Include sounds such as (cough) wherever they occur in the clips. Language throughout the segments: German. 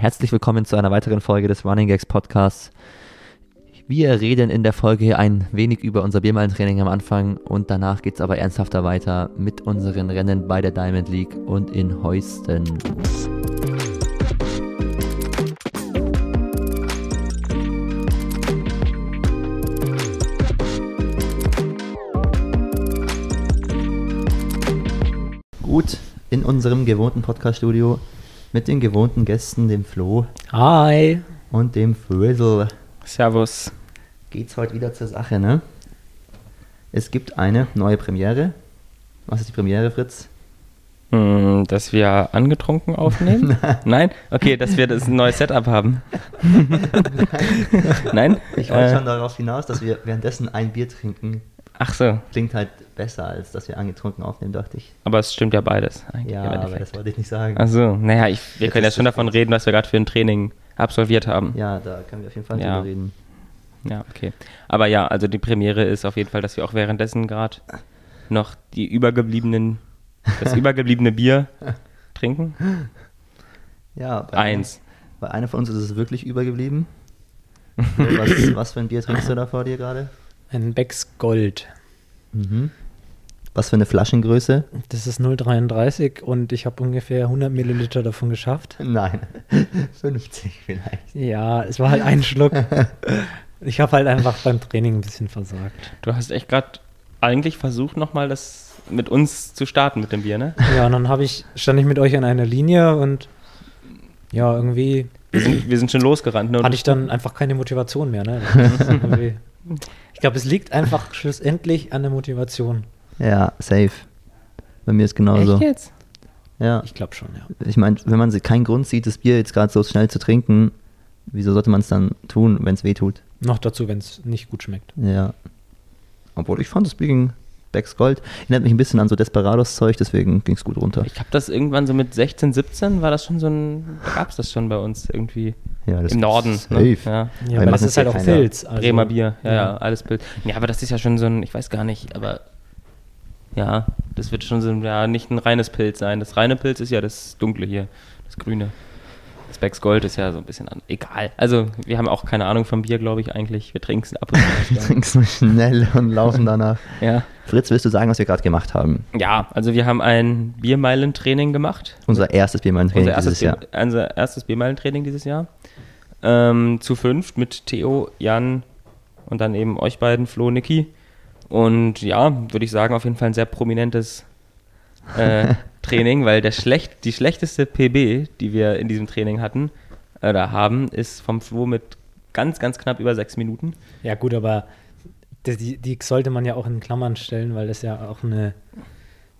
Herzlich willkommen zu einer weiteren Folge des Running Gags Podcasts. Wir reden in der Folge ein wenig über unser Biermeilentraining am Anfang und danach geht es aber ernsthafter weiter mit unseren Rennen bei der Diamond League und in Heusten. Gut, in unserem gewohnten Podcast-Studio mit den gewohnten Gästen, dem Flo Hi. und dem Frizzle. Servus. Geht's heute wieder zur Sache, ne? Es gibt eine neue Premiere. Was ist die Premiere, Fritz? Hm, dass wir angetrunken aufnehmen? (laughs) Nein? Okay, dass wir das ein neues Setup haben. (laughs) Nein? Ich wollte Äh, schon darauf hinaus, dass wir währenddessen ein Bier trinken. Ach so, Klingt halt besser, als dass wir angetrunken aufnehmen, dachte ich. aber es stimmt ja beides. eigentlich Ja, aber das wollte ich nicht sagen. Ach so, naja, ich, wir Jetzt können ja schon davon reden, was wir gerade für ein Training absolviert haben. Ja, da können wir auf jeden Fall Ja. drüber reden. Ja, okay. Aber ja, also die Premiere ist auf jeden Fall, dass wir auch währenddessen gerade noch die übergebliebenen, das (laughs) übergebliebene Bier trinken. Ja, bei Eins. Bei einer von uns ist es wirklich übergeblieben. (laughs) was, was für ein Bier trinkst du da vor dir gerade? Ein Becks Gold. Mhm. Was für eine Flaschengröße? Das ist 0,33 und ich habe ungefähr 100 Milliliter davon geschafft. Nein, (laughs) 50 vielleicht. Ja, es war halt ein Schluck. (laughs) Ich habe halt einfach beim Training ein bisschen versagt. Du hast echt gerade eigentlich versucht, nochmal das mit uns zu starten mit dem Bier, ne? Ja, und dann habe ich, stand ich mit euch an einer Linie und ja, irgendwie Wir sind, wir sind schon losgerannt, ne? Hatte ich dann einfach keine Motivation mehr. Ne? (laughs) Ich glaube, es liegt einfach (laughs) schlussendlich an der Motivation. Ja, safe. Bei mir ist genauso. Echt jetzt? Ja, Ich glaube schon, ja. ich meine, wenn man keinen Grund sieht, das Bier jetzt gerade so schnell zu trinken, wieso sollte man es dann tun, wenn es weh tut? Noch dazu, wenn es nicht gut schmeckt. Ja. Obwohl ich fand, das Bier ging Becks Gold. Erinnert mich ein bisschen an so Desperados-Zeug, deswegen ging es gut runter. Ich habe das irgendwann so mit 16, 17, war das schon so ein, da gab es das schon bei uns irgendwie Ja, das im Norden. safe. Ne? Ja. Ja, machen das ist halt auch. Pilz. Also, Bremer Bier, ja, ja, ja. alles Bild. Ja, aber das ist ja schon so ein, ich weiß gar nicht, aber ja, das wird schon so ein, ja, nicht ein reines Pilz sein. Das reine Pilz ist ja das dunkle hier, das grüne. Das Becks Gold ist ja so ein bisschen an, egal. Also, wir haben auch keine Ahnung vom Bier, glaube ich, eigentlich. Wir trinken es ab und (laughs) Wir zu. trinken so schnell und laufen danach. (laughs) ja. Fritz, willst du sagen, was wir gerade gemacht haben? ja, also wir haben ein Biermeilentraining gemacht. Unser erstes erstes, dieses Jahr. Bier, unser erstes Biermeilentraining dieses Jahr. Ähm, zu fünft mit Theo, Jan und dann eben euch beiden, Flo, Niki. Und ja, würde ich sagen, auf jeden Fall ein sehr prominentes äh, (laughs) Training, weil der schlecht, die schlechteste PB, die wir in diesem Training hatten, oder haben, ist vom Flo mit ganz, ganz knapp über sechs Minuten. Ja, gut, aber die, die, sollte man ja auch in Klammern stellen, weil das ja auch eine,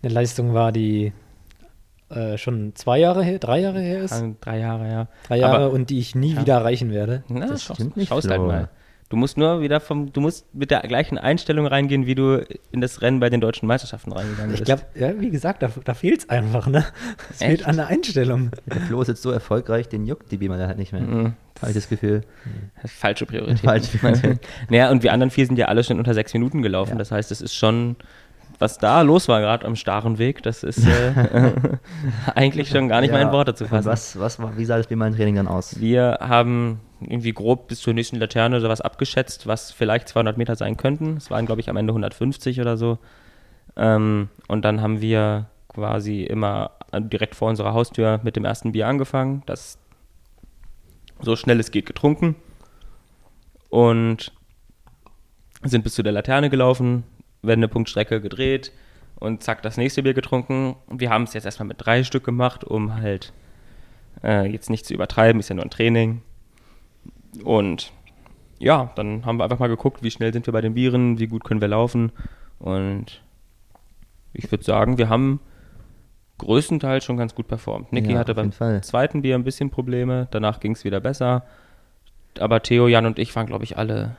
eine Leistung war, die äh, schon zwei Jahre her, drei Jahre her ist. Drei Jahre, ja. Drei Jahre Aber- und die ich nie Ja. wieder erreichen werde. Na, Das schaust- stimmt nicht, Schaust halt mal. Du musst nur wieder vom, du musst mit der gleichen Einstellung reingehen, wie du in das Rennen bei den deutschen Meisterschaften reingegangen bist. Ich glaube, ja, wie gesagt, da, da fehlt es einfach, ne? Es fehlt an der Einstellung. Der Flo ist jetzt so erfolgreich, den juckt die Biermann halt nicht mehr. Mhm. Habe ich das Gefühl. Falsche Priorität. Falsche Priorität. (laughs) naja, und wir anderen vier sind ja alle schon unter sechs Minuten gelaufen. Ja. Das heißt, es ist schon, was da los war gerade am starren Weg, das ist äh, (laughs) eigentlich schon gar nicht Ja, mal in Worte zu fassen. Was, was, wie sah das Biermann-Training dann aus? Wir haben irgendwie grob bis zur nächsten Laterne sowas abgeschätzt, was vielleicht 200 Meter sein könnten. Es waren, glaube ich, am Ende 150 oder so. Ähm, und dann haben wir quasi immer direkt vor unserer Haustür mit dem ersten Bier angefangen. Das so schnell es geht getrunken. Und sind bis zu der Laterne gelaufen, Wendepunktstrecke gedreht und zack, das nächste Bier getrunken. Wir haben es jetzt erstmal mit drei Stück gemacht, um halt äh, jetzt nicht zu übertreiben, ist ja nur ein Training. Und ja, dann haben wir einfach mal geguckt, wie schnell sind wir bei den Bieren, wie gut können wir laufen. Und ich würde sagen, wir haben größtenteils schon ganz gut performt. Niki Ja, hatte beim zweiten Bier ein bisschen Probleme, danach ging es wieder besser. Aber Theo, Jan und ich waren, glaube ich, alle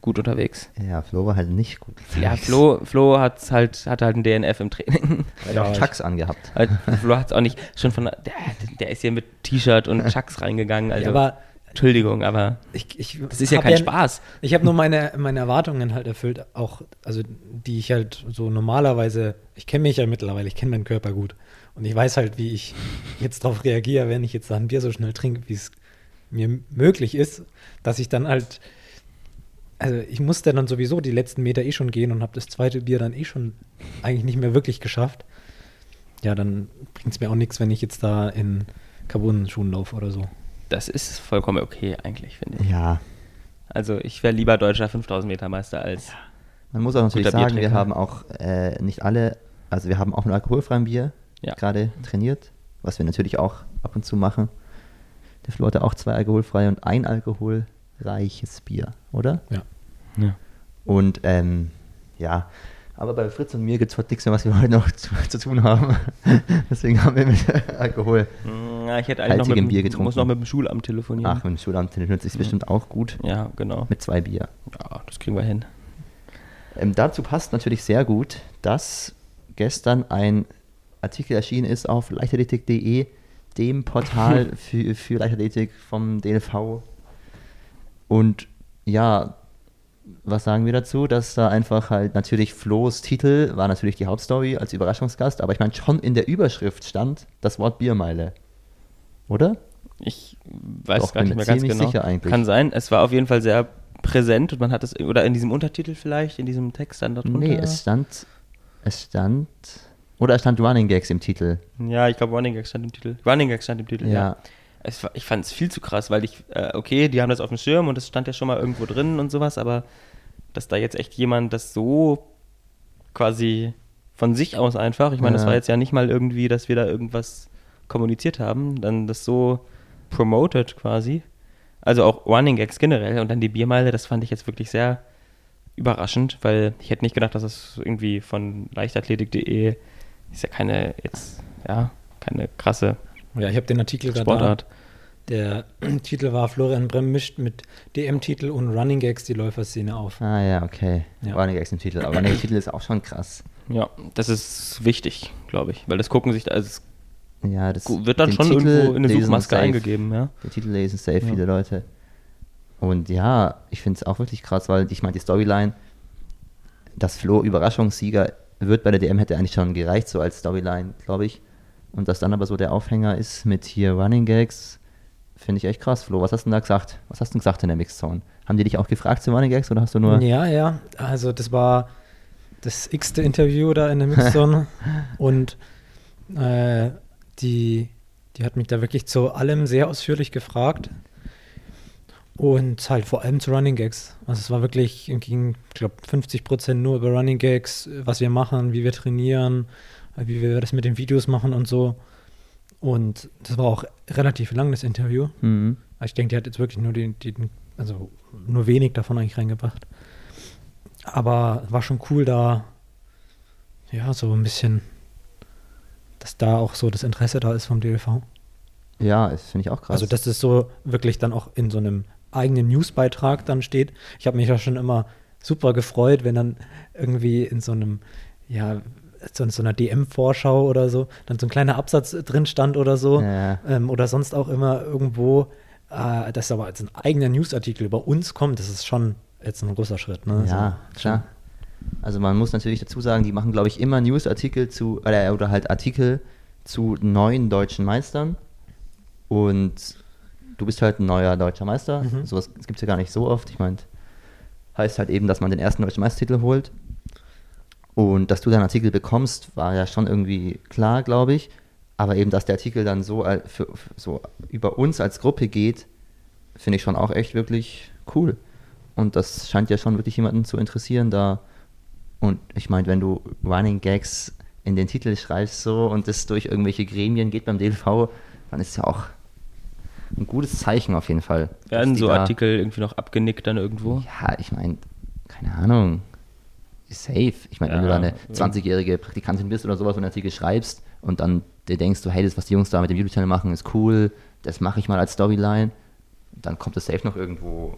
gut unterwegs. Ja, Flo war halt nicht gut. Ja, Flo, Flo hat's halt, hatte halt ein DNF im Training. Er (laughs) hat auch Ja, Chucks angehabt. Aber Flo hat es auch nicht schon von. Der, der ist hier mit T-Shirt und (laughs) Chucks reingegangen. Also, ja, aber Entschuldigung, aber ich, ich das ist ja kein Spaß. Ich habe nur meine, meine Erwartungen halt erfüllt, auch, also die ich halt so normalerweise, ich kenne mich ja mittlerweile, ich kenne meinen Körper gut. Und ich weiß halt, wie ich jetzt darauf reagiere, wenn ich jetzt ein Bier so schnell trinke, wie es mir möglich ist, dass ich dann halt, also ich musste dann sowieso die letzten Meter eh schon gehen und habe das zweite Bier dann eh schon eigentlich nicht mehr wirklich geschafft. Ja, dann bringt es mir auch nichts, wenn ich jetzt da in Carbon-Schuhen laufe oder so. Das ist vollkommen okay eigentlich, finde ich. Ja, Also ich wäre lieber deutscher 5000 Meter Meister als man muss auch natürlich sagen, wir haben auch äh, nicht alle, also wir haben auch ein alkoholfreien Bier Ja. gerade trainiert, was wir natürlich auch ab und zu machen. Der Flo hatte auch zwei alkoholfreie und ein alkoholreiches Bier, oder? Ja. Ja. Und ähm, ja, aber bei Fritz und mir gibt es heute nichts mehr, was wir heute noch (laughs) zu, zu tun haben. (laughs) Deswegen haben wir mit (laughs) Alkohol. Mm, Ja, ich hätte eigentlich noch mit, Bier getrunken. muss noch mit dem Schulamt telefonieren. Ach, mit dem Schulamt nützt sich bestimmt auch gut. Ja, genau. Mit zwei Bier. Ja, das kriegen wir hin. Ähm, dazu passt natürlich sehr gut, dass gestern ein Artikel erschienen ist auf leichtathletik.de, dem Portal für, für Leichtathletik vom DLV. Und ja, was sagen wir dazu? Dass da einfach halt natürlich Flo's Titel war natürlich die Hauptstory als Überraschungsgast, aber ich meine schon in der Überschrift stand das Wort Biermeile. Oder? Ich weiß Doch, gar nicht mehr ganz genau. sicher eigentlich. Kann sein. Es war auf jeden Fall sehr präsent und man hat es, oder in diesem Untertitel vielleicht, in diesem Text dann darunter. Nee, es stand, es stand, oder es stand Running Gags im Titel. Ja, ich glaube Running Gag stand im Titel. Running Gag stand im Titel, ja. Ja. Es ich fand es viel zu krass, weil ich, äh, okay, die haben das auf dem Schirm und es stand ja schon mal irgendwo drin und sowas, aber dass da jetzt echt jemand das so quasi von sich aus einfach, ich meine, das Ja. war jetzt ja nicht mal irgendwie, dass wir da irgendwas kommuniziert haben, dann das so promoted quasi. Also auch Running Gags generell und dann die Biermeile, das fand ich jetzt wirklich sehr überraschend, weil ich hätte nicht gedacht, dass das irgendwie von leichtathletik.de ist ja keine jetzt, ja, keine krasse Ja, ich habe den Artikel gerade. Sportart. Der (clears throat) Titel war Florian Brem mischt mit DM-Titel und Running Gags die Läuferszene auf. Ah ja, okay. Ja. Running Gags im Titel. Aber Running Titel ist auch schon krass. Ja, das ist wichtig, glaube ich, weil das gucken sich, also es Ja, das wird dann schon Titel irgendwo in eine Suchmaske safe. eingegeben, ja. Den Titel lesen safe Ja. viele Leute. Und ja, ich finde es auch wirklich krass, weil ich meine, die Storyline, dass Flo Überraschungssieger wird bei der DM hätte eigentlich schon gereicht, so als Storyline, glaube ich. Und dass dann aber so der Aufhänger ist mit hier Running Gags, finde ich echt krass. Flo, was hast du denn da gesagt? Was hast du denn gesagt in der Mixzone? Haben die dich auch gefragt zu Running Gags oder hast du nur. Ja, ja. Also das war das x-te Interview da in der Mixzone. (laughs) und äh, die, die hat mich da wirklich zu allem sehr ausführlich gefragt. Und halt vor allem zu Running Gags. Also es war wirklich, ging, ich glaube, 50 Prozent nur über Running Gags, was wir machen, wie wir trainieren, wie wir das mit den Videos machen und so. Und das war auch relativ lang, das Interview. Mhm. Aber Ich denke, die hat jetzt wirklich nur den, den, also nur wenig davon eigentlich reingebracht. Aber war schon cool, da ja so ein bisschen, dass da auch so das Interesse da ist vom DLV. Ja, das finde ich auch krass. Also dass das so wirklich dann auch in so einem eigenen Newsbeitrag dann steht. Ich habe mich ja schon immer super gefreut, wenn dann irgendwie in so einem, ja, so, so einer DM-Vorschau oder so, dann so ein kleiner Absatz drin stand oder so. Ja. Ähm, oder sonst auch immer irgendwo, äh, dass aber als ein eigener Newsartikel über uns kommt, das ist schon jetzt ein großer Schritt. Ne? Ja, so, klar. Also man muss natürlich dazu sagen, die machen, glaube ich, immer Newsartikel zu, äh, oder halt Artikel zu neuen deutschen Meistern. Und du bist halt ein neuer deutscher Meister. Mhm. Sowas gibt es ja gar nicht so oft. Ich meine, heißt halt eben, dass man den ersten deutschen Meistertitel holt. Und dass du deinen Artikel bekommst, war ja schon irgendwie klar, glaube ich. Aber eben, dass der Artikel dann so, al- für, so über uns als Gruppe geht, finde ich schon auch echt wirklich cool. Und das scheint ja schon wirklich jemanden zu interessieren da. Und ich meine, wenn du Running Gags in den Titel schreibst so und das durch irgendwelche Gremien geht beim DLV, dann ist ja auch ein gutes Zeichen auf jeden Fall. Werden so Artikel irgendwie noch abgenickt dann irgendwo? Ja, ich meine, keine Ahnung. Safe. Ich meine, wenn du da Ja, eine ja. 20-jährige Praktikantin bist oder sowas und einen Artikel schreibst und dann dir denkst du, hey, das, was die Jungs da mit dem YouTube-Channel machen, ist cool, das mache ich mal als Storyline, dann kommt es safe noch irgendwo,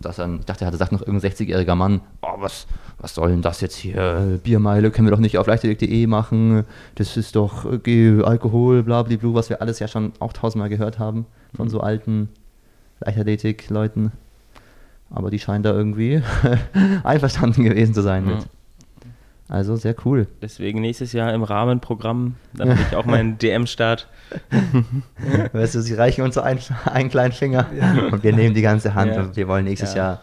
dass dann, ich dachte, da sagt noch irgendein 60-jähriger Mann, oh, was, was soll denn das jetzt hier, Biermeile können wir doch nicht auf leichtathletik.de machen, das ist doch äh, Alkohol, blablabla, was wir alles ja schon auch tausendmal gehört haben von so alten Leichtathletik-Leuten. Aber die scheinen da irgendwie (laughs) einverstanden gewesen zu sein Ja. mit. Also sehr cool. Deswegen nächstes Jahr im Rahmenprogramm, dann habe ich auch meinen (laughs) DM-Start. (laughs) weißt du, sie reichen uns so einen, einen kleinen Finger und wir nehmen die ganze Hand Ja. und wir wollen nächstes Ja. Jahr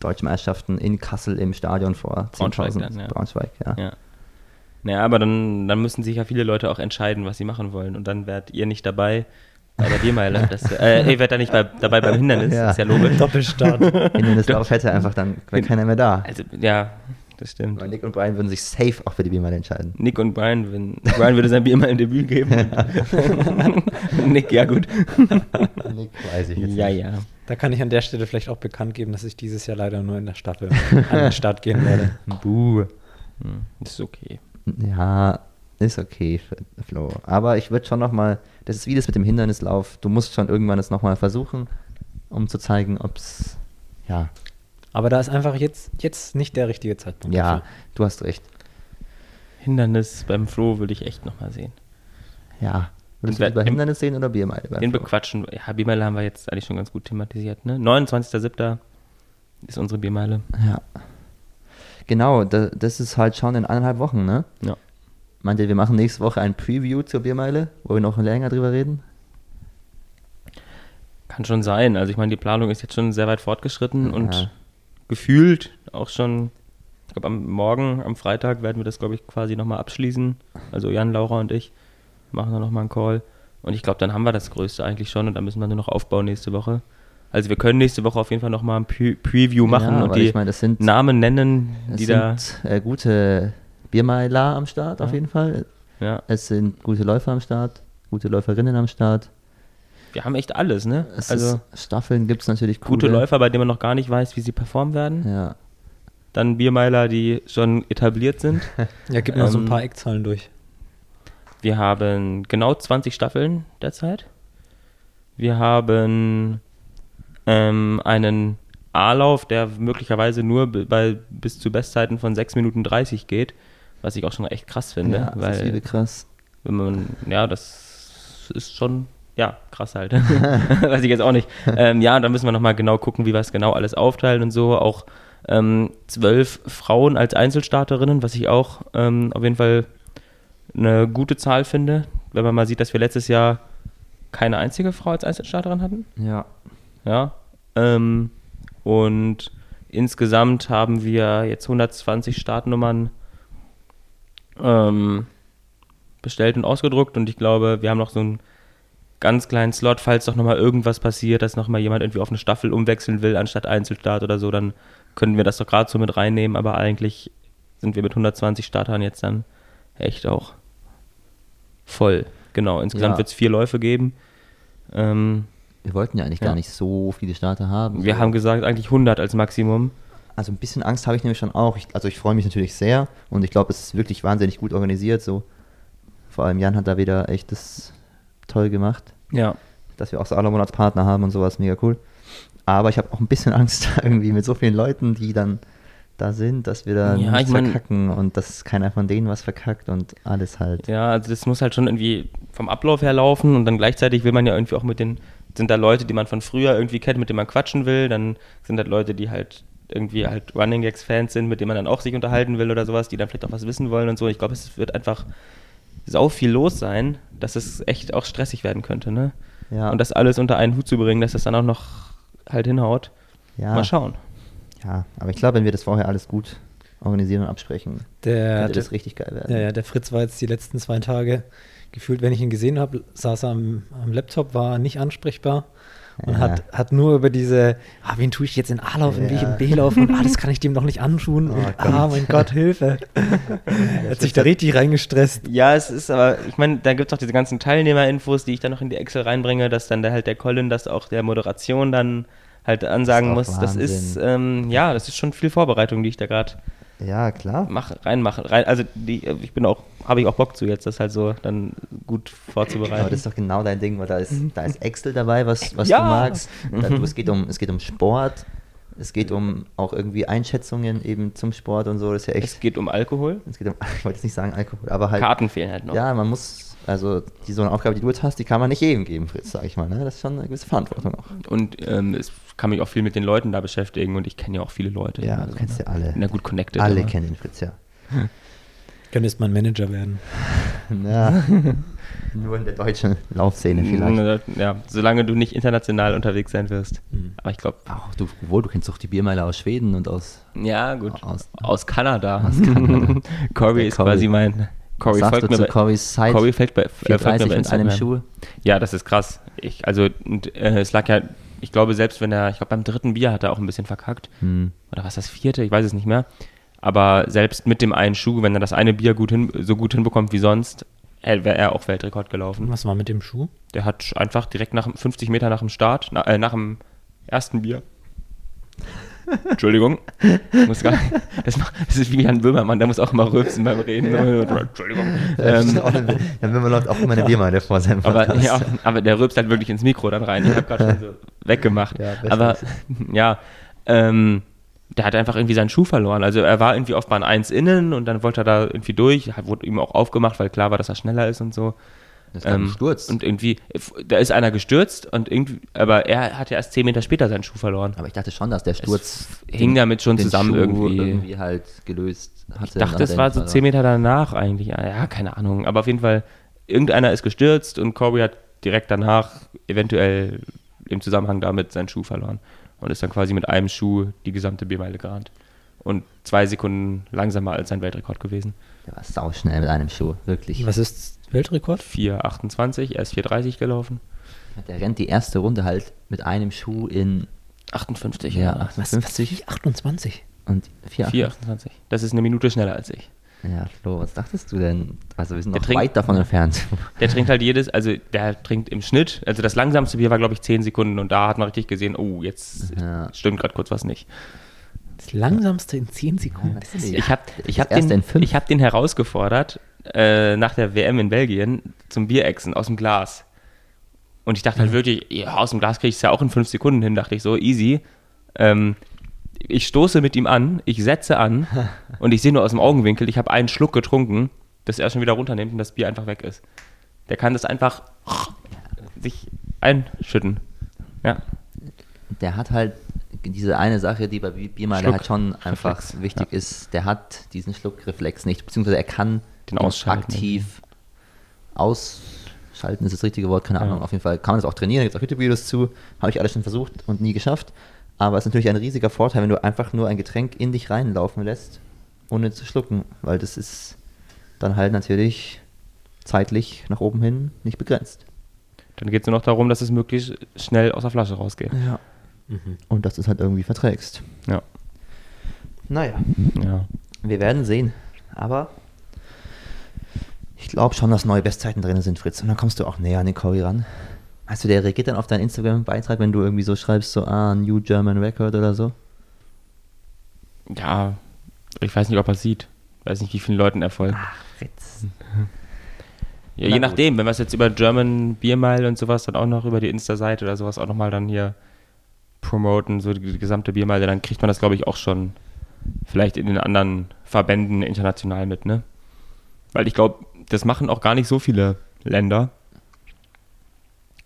Deutsche Meisterschaften in Kassel im Stadion vor Braunschweig 10.000 dann, ja. Braunschweig, ja. Ja. Naja, aber dann, dann müssen sich ja viele Leute auch entscheiden, was sie machen wollen. Und dann werdet ihr nicht dabei bei der Biermeile. Das, äh, ihr werdet da nicht bei, dabei beim Hindernis, Ja. ist ja logisch. Doppelstart. Hindernislauf hätte einfach dann wäre keiner mehr da. Also, ja, das stimmt. Weil Nick und Brian würden sich safe auch für die Biermeile entscheiden. Nick und Brian, wenn Brian würde sein Bier mal ein Debüt geben. (laughs) Nick, ja gut. Nick weiß ich jetzt Ja, nicht. ja. Da kann ich an der Stelle vielleicht auch bekannt geben, dass ich dieses Jahr leider nur in der Staffel an den Start gehen werde. Buh. Hm, ist okay. Ja, ist okay, Flo. Aber ich würde schon nochmal, das ist wie das mit dem Hindernislauf, du musst schon irgendwann es nochmal versuchen, um zu zeigen, ob es, ja, Aber da ist einfach jetzt, jetzt nicht der richtige Zeitpunkt. ja, dafür. du hast recht. Hindernis beim Flo würde ich echt nochmal sehen. Ja. Würdest Und du lieber Hindernis sehen oder Biermeile? Den Flo? bequatschen. Ja, Biermeile haben wir jetzt eigentlich schon ganz gut thematisiert. Ne? 29.07. ist unsere Biermeile. Ja. Genau, da, das ist halt schon in eineinhalb Wochen, ne? Ja. Meint ihr, wir machen nächste Woche ein Preview zur Biermeile, wo wir noch länger drüber reden? Kann schon sein. Also ich meine, die Planung ist jetzt schon sehr weit fortgeschritten Ja. und gefühlt auch schon, ich glaube am Morgen, am Freitag werden wir das, glaube ich, quasi nochmal abschließen. Also Jan, Laura und ich machen dann nochmal einen Call. Und ich glaube, dann haben wir das Größte eigentlich schon und dann müssen wir nur noch aufbauen nächste Woche. Also wir können nächste Woche auf jeden Fall nochmal ein Pre Preview machen ja, und die ich meine, das sind, Namen nennen, die da... sind äh, gute Biermeiler am Start auf jeden Fall. Ja, Es sind gute Läufer am Start, gute Läuferinnen am Start. wir haben echt alles, ne? Es also ist, Staffeln gibt es natürlich coole. gute Läufer, bei denen man noch gar nicht weiß, wie sie performen werden. Ja. Dann Biermeiler, die schon etabliert sind. (laughs) Ja, gib mal so ein Ähm, paar Eckzahlen durch. Wir haben genau 20 Staffeln derzeit. Wir haben ähm, einen A-Lauf, der möglicherweise nur bei, bis zu Bestzeiten von 6 Minuten 30 geht, was ich auch schon echt krass finde. ja, das ist weil übel krass. wenn man, ja, das ist schon, ja, krass halt. (laughs) (laughs) Weiß ich jetzt auch nicht. Ähm, ja, da müssen wir nochmal genau gucken, wie wir es genau alles aufteilen und so. Auch ähm, zwölf Frauen als Einzelstarterinnen, was ich auch ähm, auf jeden Fall eine gute Zahl finde, wenn man mal sieht, dass wir letztes Jahr keine einzige Frau als Einzelstarterin hatten. Ja. Ja. Ähm, und insgesamt haben wir jetzt 120 Startnummern ähm, bestellt und ausgedruckt und ich glaube, wir haben noch so einen ganz kleinen Slot, falls doch nochmal irgendwas passiert, dass nochmal jemand irgendwie auf eine Staffel umwechseln will anstatt Einzelstart oder so, dann können wir das doch gerade so mit reinnehmen, aber eigentlich sind wir mit 120 Startern jetzt dann echt auch voll. Genau, insgesamt Ja. wird es vier Läufe geben. Ähm, Wir wollten ja eigentlich Ja. gar nicht so viele Starter haben. wir haben gesagt, eigentlich 100 als Maximum. Also ein bisschen Angst habe ich nämlich schon auch. Ich, also ich freue mich natürlich sehr und ich glaube, es ist wirklich wahnsinnig gut organisiert. So. Vor allem Jan hat da wieder echt das toll gemacht, Ja. dass wir auch Salomon als Partner haben und sowas, mega cool. Aber ich habe auch ein bisschen (laughs) Angst irgendwie mit so vielen Leuten, die dann da sind, dass wir da Ja, nichts ich mein- verkacken und dass keiner von denen was verkackt und alles halt. Ja, also das muss halt schon irgendwie vom Ablauf her laufen und dann gleichzeitig will man ja irgendwie auch mit den, sind da Leute, die man von früher irgendwie kennt, mit denen man quatschen will, dann sind da Leute, die halt irgendwie halt Running Gags Fans sind, mit denen man dann auch sich unterhalten will oder sowas, die dann vielleicht auch was wissen wollen und so. Ich glaube, es wird einfach sau viel los sein, dass es echt auch stressig werden könnte, ne? Ja. Und das alles unter einen Hut zu bringen, dass das dann auch noch halt hinhaut. ja, Mal schauen. ja, aber ich glaube, wenn wir das vorher alles gut organisieren und absprechen, Der, könnte der, das richtig geil werden. ja, ja, der Fritz war jetzt die letzten zwei Tage gefühlt, wenn ich ihn gesehen habe, saß er am, am Laptop, war nicht ansprechbar und Ja. hat, hat nur über diese, ah, wen tue ich jetzt in A-Lauf und wie ich Ja. in B-Lauf und ah, das kann ich dem doch nicht antun Oh und ah, mein Gott, Hilfe. er (laughs) hat sich da richtig reingestresst. Ja, es ist aber, ich meine, da gibt es auch diese ganzen Teilnehmerinfos, die ich dann noch in die Excel reinbringe, dass dann der, halt der Colin das auch der Moderation dann halt ansagen Das muss. Das ist, Wahnsinn. ähm, ja, das ist schon viel Vorbereitung, die ich da gerade Ja, klar. mach, reinmache. Rein, also die, ich bin auch, habe ich auch Bock zu jetzt, das halt so dann gut vorzubereiten. Aber das ist doch genau dein Ding, weil da ist, da ist Excel dabei, was, was Ja. du magst. Da, du, es, geht um, es geht um Sport, es geht um auch irgendwie Einschätzungen eben zum Sport und so. Das ist ja es echt. geht um Alkohol. Es geht um, (laughs) ich wollte jetzt nicht sagen Alkohol, aber halt. Karten fehlen halt noch. Ja, man muss, also die so eine Aufgabe, die du jetzt hast, die kann man nicht jedem geben, Fritz, sag ich mal. Ne? Das ist schon eine gewisse Verantwortung auch. Und ähm, es kann mich auch viel mit den Leuten da beschäftigen und ich kenne ja auch viele Leute. Ja, Also, du kennst ja alle. Na gut connected. Alle aber- kennen den Fritz, ja. (laughs) Könntest man Manager werden. (laughs) Ja, (laughs) nur in der deutschen Laufszene vielleicht. Ja, solange du nicht international unterwegs sein wirst. Mhm. Aber ich glaube, Ach, du, wohl, du kennst doch die Biermeile aus Schweden und aus. ja, gut. Aus- Aus, Kanada. Aus Kanada. Corey Der ist Corey. quasi mein. Corey Was sagst folgt du mir zu bei, Corys Zeit? Corey fällt bei, äh, folgt mir 430 bei mit einem. Schuh. Ja, das ist krass. Ich, also, und, äh, es lag ja, ich glaube, selbst wenn er, ich glaube, beim dritten Bier hat er auch ein bisschen verkackt. Hm. Oder was das vierte? Ich weiß es nicht mehr. Aber selbst mit dem einen Schuh, wenn er das eine Bier gut hin, so gut hinbekommt wie sonst, wäre er auch Weltrekord gelaufen. Was war mit dem Schuh? Der hat einfach direkt nach 50 Meter nach dem Start, na, äh, nach dem ersten Bier. Entschuldigung. Muss gar, das, macht, das ist wie Jan Böhmermann, der muss auch immer rülpsen beim Reden. (laughs) Entschuldigung. Ähm, will man läuft auch immer eine Biermeile vor seinem aber, Podcast. ja, aber der rülpst halt wirklich ins Mikro dann rein. Ich habe gerade schon so (laughs) weggemacht. Ja, aber ja, ähm, der hat einfach irgendwie seinen Schuh verloren. Also er war irgendwie auf Bahn 1 innen und dann wollte er da irgendwie durch. Hat, wurde ihm auch aufgemacht, weil klar war, dass er schneller ist und so. Das ist ähm, Sturz. Und irgendwie, da ist einer gestürzt und irgendwie, aber er hat ja erst 10 Meter später seinen Schuh verloren. aber ich dachte schon, dass der Sturz hing damit schon den zusammen Schuh irgendwie. irgendwie halt gelöst hatte. Ich dachte, das war so 10 Meter danach eigentlich. Ja, ja, keine Ahnung. Aber auf jeden Fall, irgendeiner ist gestürzt und Corby hat direkt danach eventuell im Zusammenhang damit seinen Schuh verloren. Und ist dann quasi mit einem Schuh die gesamte B-Meile gerannt. Und zwei Sekunden langsamer als sein Weltrekord gewesen. Der war sauschnell mit einem Schuh, wirklich. Was ist Weltrekord? 4,28, er ist 4,30 gelaufen. Der rennt die erste Runde halt mit einem Schuh in 58, ja, ja. 58 28. und 4. 4,28. Das ist eine Minute schneller als ich. Ja, Flo, was dachtest du denn? Also wir sind Der noch trinkt- weit davon entfernt. (laughs) Der trinkt halt jedes, also der trinkt im Schnitt, also das langsamste Bier war, glaube ich, 10 Sekunden und da hat man richtig gesehen, oh, jetzt Ja. stimmt gerade kurz was nicht. Das langsamste in 10 Sekunden. Das ist- Ich habe ich Das hab den, ich hab den herausgefordert äh, nach der WM in Belgien zum Bierechsen aus dem Glas. Und ich dachte halt wirklich, ja, aus dem Glas kriege ich es ja auch in fünf Sekunden hin, dachte ich so, easy. Ähm, ich stoße mit ihm an, ich setze an (laughs) und ich sehe nur aus dem Augenwinkel, ich habe einen Schluck getrunken, dass er schon wieder runternimmt und das Bier einfach weg ist. Der kann das einfach sich einschütten. Ja. Der hat halt diese eine Sache, die bei Bi- Biermeile Schluck- halt schon einfach Reflex, wichtig ist. Der hat diesen Schluckreflex nicht, beziehungsweise er kann Den ausschalten. aktiv ausschalten, ist das richtige Wort, keine Ja. Ahnung. Auf jeden Fall kann man das auch trainieren, da gibt es auch YouTube-Videos zu. Habe ich alles schon versucht und nie geschafft. Aber es ist natürlich ein riesiger Vorteil, wenn du einfach nur ein Getränk in dich reinlaufen lässt, ohne zu schlucken, weil das ist dann halt natürlich zeitlich nach oben hin nicht begrenzt. Dann geht es nur noch darum, dass es möglichst schnell aus der Flasche rausgeht. Ja. Und dass du es halt irgendwie verträgst. Ja. Naja, ja. wir werden sehen. Aber ich glaube schon, dass neue Bestzeiten drin sind, Fritz. Und dann kommst du auch näher an den Corey ran. Weißt du, der reagiert dann auf deinen Instagram-Beitrag, wenn du irgendwie so schreibst, so, ah, New German Record oder so? Ja, ich weiß nicht, ob er es sieht. Weiß nicht, wie vielen Leuten er folgt. Fritz. (laughs) Ja, Na je gut. nachdem, wenn wir es jetzt über German Beer Mile und sowas dann auch noch über die Insta-Seite oder sowas auch nochmal dann hier promoten, so die gesamte Biermeile, dann kriegt man das, glaube ich, auch schon vielleicht in den anderen Verbänden international mit, ne? Weil ich glaube, das machen auch gar nicht so viele Länder,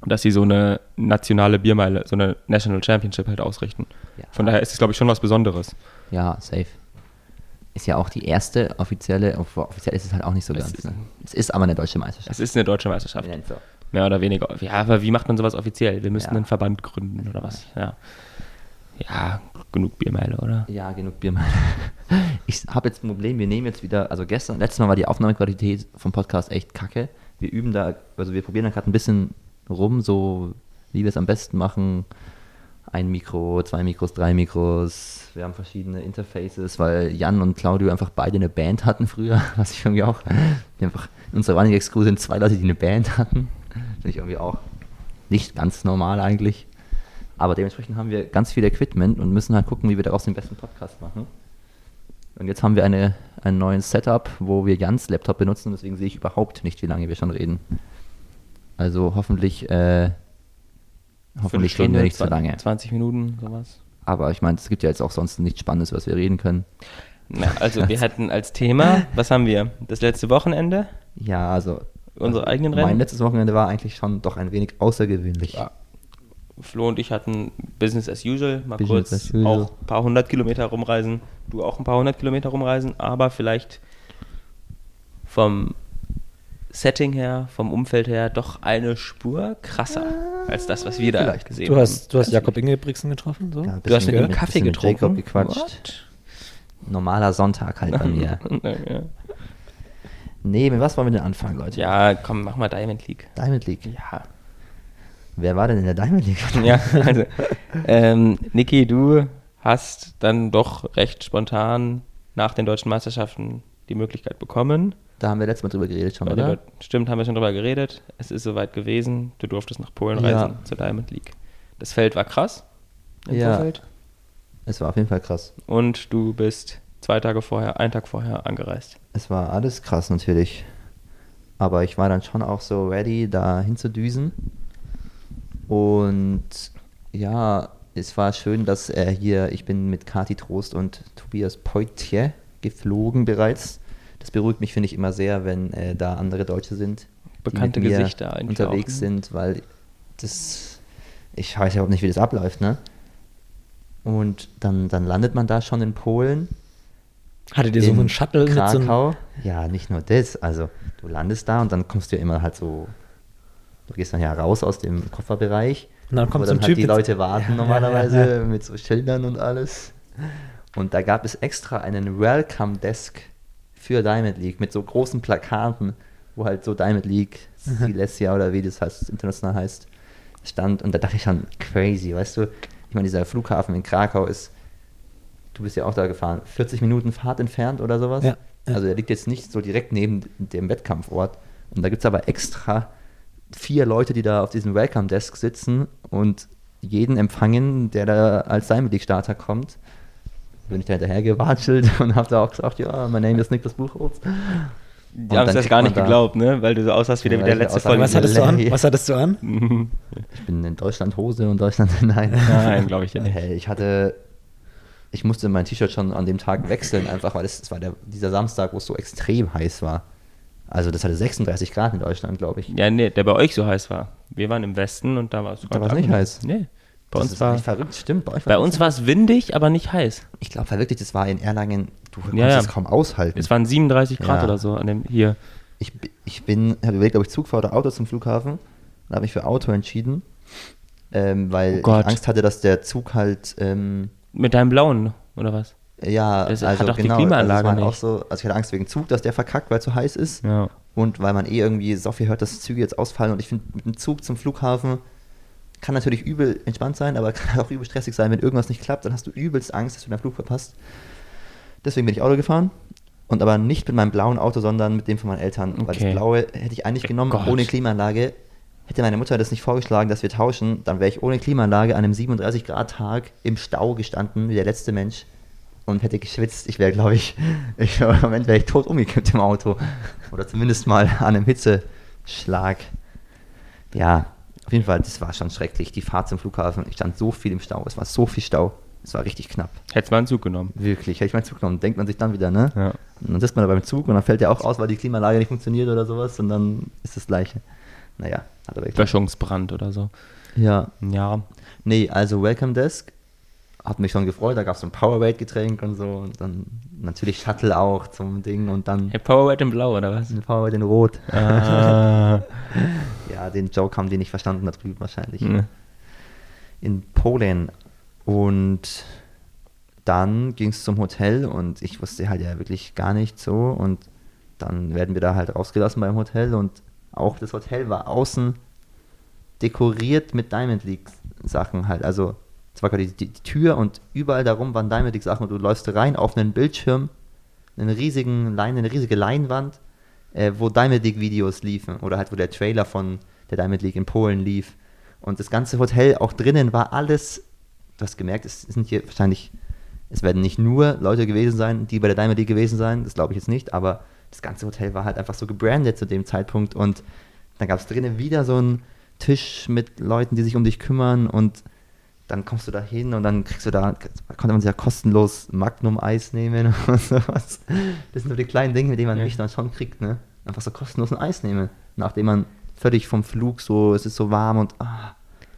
dass sie so eine nationale Biermeile, so eine National Championship halt ausrichten. Ja. Von daher ist es, glaube ich, schon was Besonderes. Ja, safe. Ist ja auch die erste offizielle, offiziell ist es halt auch nicht so Es ganz. ist- Ne? Es ist aber eine deutsche Meisterschaft. Es ist eine deutsche Meisterschaft. So. Mehr oder weniger. Ja, aber wie macht man sowas offiziell? Wir müssen Ja. einen Verband gründen oder was? Ja. Ja, genug Biermeile, oder? Ja, genug Bier mal. Ich habe jetzt ein Problem, wir nehmen jetzt wieder, also gestern, letztes Mal war die Aufnahmequalität vom Podcast echt kacke. Wir üben da, also wir probieren da gerade ein bisschen rum, so wie wir es am besten machen. Ein Mikro, zwei Mikros, drei Mikros. Wir haben verschiedene Interfaces, weil Jan und Claudio einfach beide eine Band hatten früher, (laughs) was ich irgendwie auch. Die einfach, unsere Running Gags Crew sind zwei Leute, die eine Band hatten. Finde ich irgendwie auch nicht ganz normal eigentlich. Aber dementsprechend haben wir ganz viel Equipment und müssen halt gucken, wie wir daraus den besten Podcast machen. Und jetzt haben wir eine, einen neuen Setup, wo wir Jans Laptop benutzen, deswegen sehe ich überhaupt nicht, wie lange wir schon reden. Also hoffentlich, äh, hoffentlich reden wir nicht zu lange. 20 Minuten, sowas. Aber ich meine, es gibt ja jetzt auch sonst nichts Spannendes, was wir reden können. Na, also wir (laughs) hatten als Thema, was haben wir? Das letzte Wochenende? Ja, also. Unsere eigenen Mein Rennen? letztes Wochenende war eigentlich schon doch ein wenig außergewöhnlich. Ja. Flo und ich hatten Business as usual, mal Business kurz usual. auch ein paar hundert Kilometer rumreisen. Du auch ein paar hundert Kilometer rumreisen, aber vielleicht vom Setting her, vom Umfeld her doch eine Spur krasser als das, was wir da Vielleicht. gesehen Du haben. hast, du hast Jakob Ingebrigtsen getroffen, so? Ja, Du hast mit ihm Kaffee getrunken? Jacob gequatscht. What? Normaler Sonntag halt bei mir. (laughs) ja. Nee, mit was wollen wir denn anfangen, Leute? ja, komm, mach mal Diamond League. Diamond League. Ja. Wer war denn in der Diamond League? (laughs) Ja, also, ähm, Niki, du hast dann doch recht spontan nach den deutschen Meisterschaften die Möglichkeit bekommen. Da haben wir letztes Mal drüber geredet schon, Bei oder? Deut- Stimmt, haben wir schon drüber geredet. Es ist soweit gewesen. Du durftest nach Polen Ja. reisen zur Diamond League. Das Feld war krass im Ja. Vorfeld. Es war auf jeden Fall krass. Und du bist zwei Tage vorher, einen Tag vorher angereist. Es war alles krass natürlich. Aber ich war dann schon auch so ready, da hinzudüsen. Und ja, es war schön, dass er hier, ich bin mit Kati Trost und Tobias Poitier geflogen bereits. Das beruhigt mich, finde ich, immer sehr, wenn äh, da andere Deutsche sind. die Bekannte mir Gesichter unterwegs auch, ne? sind, weil das, ich weiß ja überhaupt nicht, wie das abläuft, ne? Und dann, dann landet man da schon in Polen. Hattet ihr so in einen Shuttle mit so einem, Krakau. ja, nicht nur das. Also du landest da und dann kommst du ja immer halt so, du gehst dann ja raus aus dem Kofferbereich. Und dann kommt wo so ein dann Typ halt die mit- Leute warten Ja, normalerweise ja, ja. mit so Schildern und alles. Und da gab es extra einen Welcome Desk für Diamond League mit so großen Plakaten, wo halt so Diamond League, Silesia oder wie das heißt, international heißt, stand. Und da dachte ich schon, crazy, weißt du? Ich meine, dieser Flughafen in Krakau ist, du bist ja auch da gefahren, 40 Minuten Fahrt entfernt oder sowas. Also der liegt jetzt nicht so direkt neben dem Wettkampfort. Und da gibt es aber extra vier Leute, die da auf diesem Welcome Desk sitzen und jeden empfangen, der da als Diamond League Starter kommt. Bin ich da hinterher gewatschelt (laughs) und habe da auch gesagt, ja, mein Name ist Niklas Buchholz. Die haben es das kriegt gar nicht geglaubt, ne? Weil du so aussahst wie der Ja, der ich letzte Folge. Was hattest du an? Was hattest du an? (laughs) Ich bin in Deutschland Hose und Deutschland (laughs) nein. Nein, glaube ich ja nicht. Hey, ich hatte, ich musste mein T-Shirt schon an dem Tag wechseln, einfach weil es, es war der, dieser Samstag, wo es so extrem heiß war. Also das hatte 36 Grad in Deutschland, glaube ich. Ja, nee, der bei euch so heiß war. Wir waren im Westen und da war es Da war's nicht heiß. Nee. Bei das uns war verrückt, stimmt. Bei, euch bei uns war es windig, aber nicht heiß. Ich glaube wirklich, das war in Erlangen, du konntest Ja, ja. es kaum aushalten. Es waren 37 Grad Ja. oder so an dem hier. ich, ich bin, habe überlegt, ob ich Zug fahre oder Auto zum Flughafen. Und habe mich für Auto entschieden, ähm, weil Oh ich Angst hatte, dass der Zug halt, ähm, Mit deinem blauen, oder was? Ja, Das also hat doch die genau, Klimaanlage also nicht. auch so, also ich hatte Angst wegen Zug, dass der verkackt, weil es so heiß ist. Ja. Und weil man eh irgendwie so viel hört, dass Züge jetzt ausfallen. Und ich finde, mit dem Zug zum Flughafen kann natürlich übel entspannt sein, aber (laughs) kann auch übel stressig sein. Wenn irgendwas nicht klappt, dann hast du übelst Angst, dass du deinen Flug verpasst. Deswegen bin ich Auto gefahren. Und aber nicht mit meinem blauen Auto, sondern mit dem von meinen Eltern. Weil Okay. das blaue hätte ich eigentlich genommen, Gott. ohne Klimaanlage. Hätte meine Mutter das nicht vorgeschlagen, dass wir tauschen, dann wäre ich ohne Klimaanlage an einem 37-Grad-Tag im Stau gestanden, wie der letzte Mensch. Und hätte geschwitzt. Ich wäre, glaube ich, (laughs) ich, im Moment wäre ich tot umgekippt im Auto. Oder zumindest mal (laughs) an einem Hitzeschlag. Ja, auf jeden Fall, das war schon schrecklich. Die Fahrt zum Flughafen. Ich stand so viel im Stau. Es war so viel Stau. Es war richtig knapp. Hättest mal einen Zug genommen. Wirklich. Hätte ich meinen Zug genommen. Denkt man sich dann wieder, ne? Ja. Und dann sitzt man da beim Zug und dann fällt der auch aus, weil die Klimaanlage nicht funktioniert oder sowas. Und dann ist das Gleiche. Naja, hat aber. Böschungsbrand oder so. Ja. Ja. Nee, also Welcome Desk. Hat mich schon gefreut. Da gab es so ein Powerade-Getränk und so. Und dann natürlich Shuttle auch zum Ding. Und dann Hey, Powerade in Blau, oder was? (laughs) Powerade in Rot. Ah. (laughs) Ja, den Joke haben die nicht verstanden da drüben wahrscheinlich. Ne. In Polen. Und dann ging es zum Hotel und ich wusste halt ja wirklich gar nicht so. Und dann werden wir da halt rausgelassen beim Hotel und auch das Hotel war außen dekoriert mit Diamond League Sachen halt. Also war quasi die, die Tür und überall darum waren Diamond League Sachen und du läufst rein auf einen Bildschirm, einen riesigen Lein, eine riesige Leinwand, äh, wo Diamond League Videos liefen oder halt wo der Trailer von der Diamond League in Polen lief. Und das ganze Hotel auch drinnen war alles, du hast gemerkt, es sind hier wahrscheinlich, es werden nicht nur Leute gewesen sein, die bei der Diamond League gewesen sein, das glaube ich jetzt nicht, aber das ganze Hotel war halt einfach so gebrandet zu dem Zeitpunkt und dann gab es drinnen wieder so einen Tisch mit Leuten, die sich um dich kümmern und dann kommst du da hin und dann kriegst du da, konnte man sich ja kostenlos Magnum-Eis nehmen (laughs) und sowas. Das sind nur die kleinen Dinge, mit denen man Ja. mich dann schon kriegt, ne? Einfach so kostenlos ein Eis nehmen. Nachdem man völlig vom Flug so, es ist so warm und ah,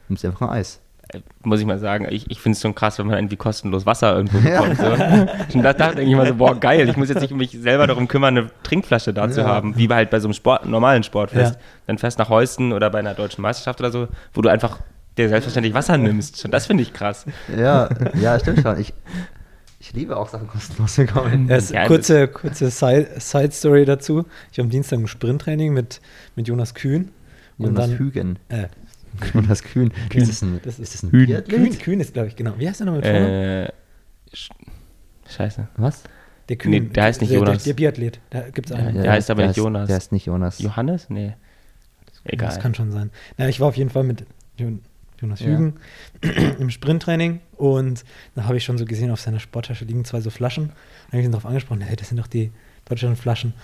nimmst du einfach ein Eis. äh, muss ich mal sagen, ich, ich finde es schon krass, wenn man irgendwie kostenlos Wasser irgendwo bekommt. So. Und da, da denke ich mal so, boah, geil, ich muss jetzt nicht mich selber darum kümmern, eine Trinkflasche da zu Ja. haben, wie halt bei so einem Sport, normalen Sportfest. Ja. Dann fährst nach Heusten oder bei einer deutschen Meisterschaft oder so, wo du einfach dir selbstverständlich Wasser nimmst. Und das finde ich krass. Ja, ja, stimmt schon. Ich, ich liebe auch Sachen kostenlos bekommen. Ja, es- Ja, kurze kurze Side- Side-Story dazu. Ich habe am Dienstag ein Sprinttraining mit, mit Jonas Kühn. Und Jonas dann, Hügen. äh, Jonas Kühn. Kühn. Ist das ein, Das ist ist das ein? Kühn, Kühn ist, glaube ich, genau. Wie heißt der nochmal? Äh, sch- Scheiße. Was? Der Kühn. nee, der heißt nicht der, Jonas. Der, der Biathlet. Da gibt es einen. Der heißt aber nicht heißt- Jonas. Der ist nicht Jonas. Johannes? Nee. Egal. Das kann schon sein. Na, ich war auf jeden Fall mit Jonas Ja. Hügen (clears throat) im Sprinttraining und da habe ich schon so gesehen, auf seiner Sporttasche liegen zwei so Flaschen. Dann habe ich ihn darauf angesprochen, hey, das sind doch die Deutschlandflaschen,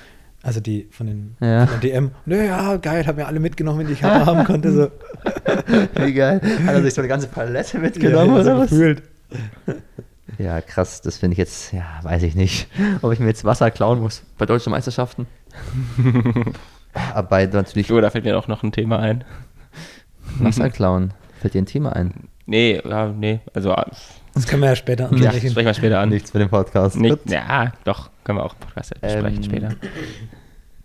also die von den, Ja. von der DM. Und er, ja, geil, habe mir alle mitgenommen, die ich haben konnte. So. (laughs) Wie geil. Hat er sich so eine ganze Palette mitgenommen Ja, so oder was? gefühlt. (laughs) Ja, krass. Das finde ich jetzt, ja, weiß ich nicht. (laughs) Ob ich mir jetzt Wasser klauen muss bei deutschen Meisterschaften. Aber bei natürlich So, da fällt mir auch noch ein Thema ein. Wasser klauen. Fällt dir ein Thema ein? Nee, ja, nee, also ah, Das können wir ja später ja, ansprechen. sprechen wir später an. Nichts für den Podcast. Nicht, ja, doch, können wir auch im Podcast besprechen Ähm, später.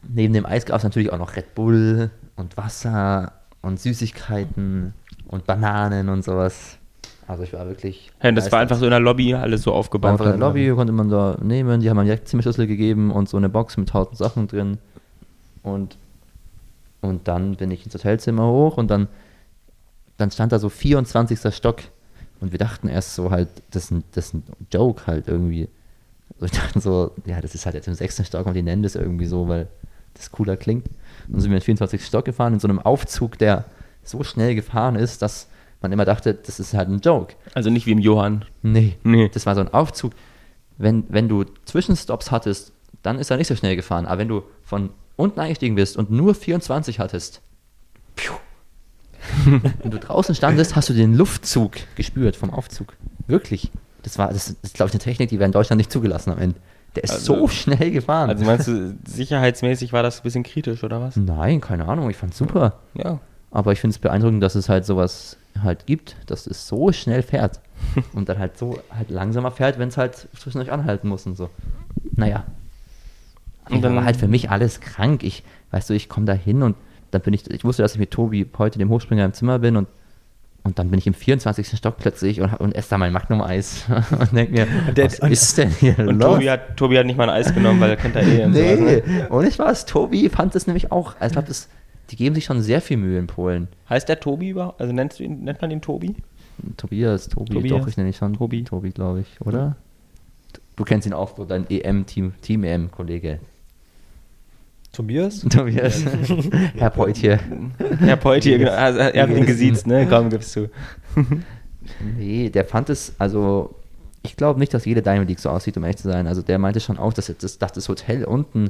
Neben dem Eis gab es natürlich auch noch Red Bull und Wasser und Süßigkeiten und Bananen und sowas. Also ich war wirklich. Ja, und das war einfach so in der Lobby alles so aufgebaut. einfach in der Lobby, konnte man da nehmen. Die haben einen direkt Zimmerschlüssel gegeben und so eine Box mit tausend Sachen drin. Und, und dann bin ich ins Hotelzimmer hoch und dann, dann stand da so 24. Stock. Und wir dachten erst so halt, das ist ein, das ist ein Joke halt irgendwie. Also ich dachte so, ja, das ist halt jetzt im sechsten Stock und die nennen das irgendwie so, weil das cooler klingt. Und dann sind wir in den 24. Stock gefahren, in so einem Aufzug, der so schnell gefahren ist, dass man immer dachte, das ist halt ein Joke. Also nicht wie im Johann. Nee, Nee. das war so ein Aufzug. Wenn, wenn du Zwischenstops hattest, dann ist er nicht so schnell gefahren. Aber wenn du von unten eingestiegen bist und nur 24 hattest, piu, wenn du draußen standest, hast du den Luftzug gespürt vom Aufzug. Wirklich. Das war, das ist, glaube ich, eine Technik, die wäre in Deutschland nicht zugelassen am Ende. Der ist Also- so schnell gefahren. Also meinst du, sicherheitsmäßig war das ein bisschen kritisch, oder was? Nein, keine Ahnung, ich fand's super. Ja. Aber ich finde es beeindruckend, dass es halt sowas halt gibt, dass es so schnell fährt. (laughs) und dann halt so halt langsamer fährt, wenn es halt zwischendurch anhalten muss und so. Naja. Und dann- war halt für mich alles krank. Ich, weißt du, ich komme da hin und dann bin ich, ich wusste, dass ich mit Tobi heute dem Hochspringer im Zimmer bin und und dann bin ich im 24. Stock plötzlich und, und esse da mein Magnum-Eis (laughs) und denke mir, Und der- was ist denn hier Und los? Tobi hat, Tobi hat nicht mal ein Eis genommen, weil er kennt ja eh (laughs) und sowas, nee, ne? und ich weiß, Tobi fand es nämlich auch, also ich glaube, das- die geben sich schon sehr viel Mühe in Polen. Heißt der Tobi überhaupt? Also nennst du ihn, nennt man ihn Tobi? Tobias, Tobi, Tobias. doch, ich nenne ihn schon Tobi. Tobi, glaube ich, oder? Du kennst ihn auch, so dein EM-Team, Team-EM-Kollege. Tobias? (laughs) Tobias. Herr Poit hier. Herr Poit hier, genau. Also, er hat ihn gesiezt, ne? Komm, gibst du. (laughs) Nee, der fand es, also, ich glaube nicht, dass jede Diamond League so aussieht, um ehrlich zu sein. Also, der meinte schon auch, dass das, dass das Hotel unten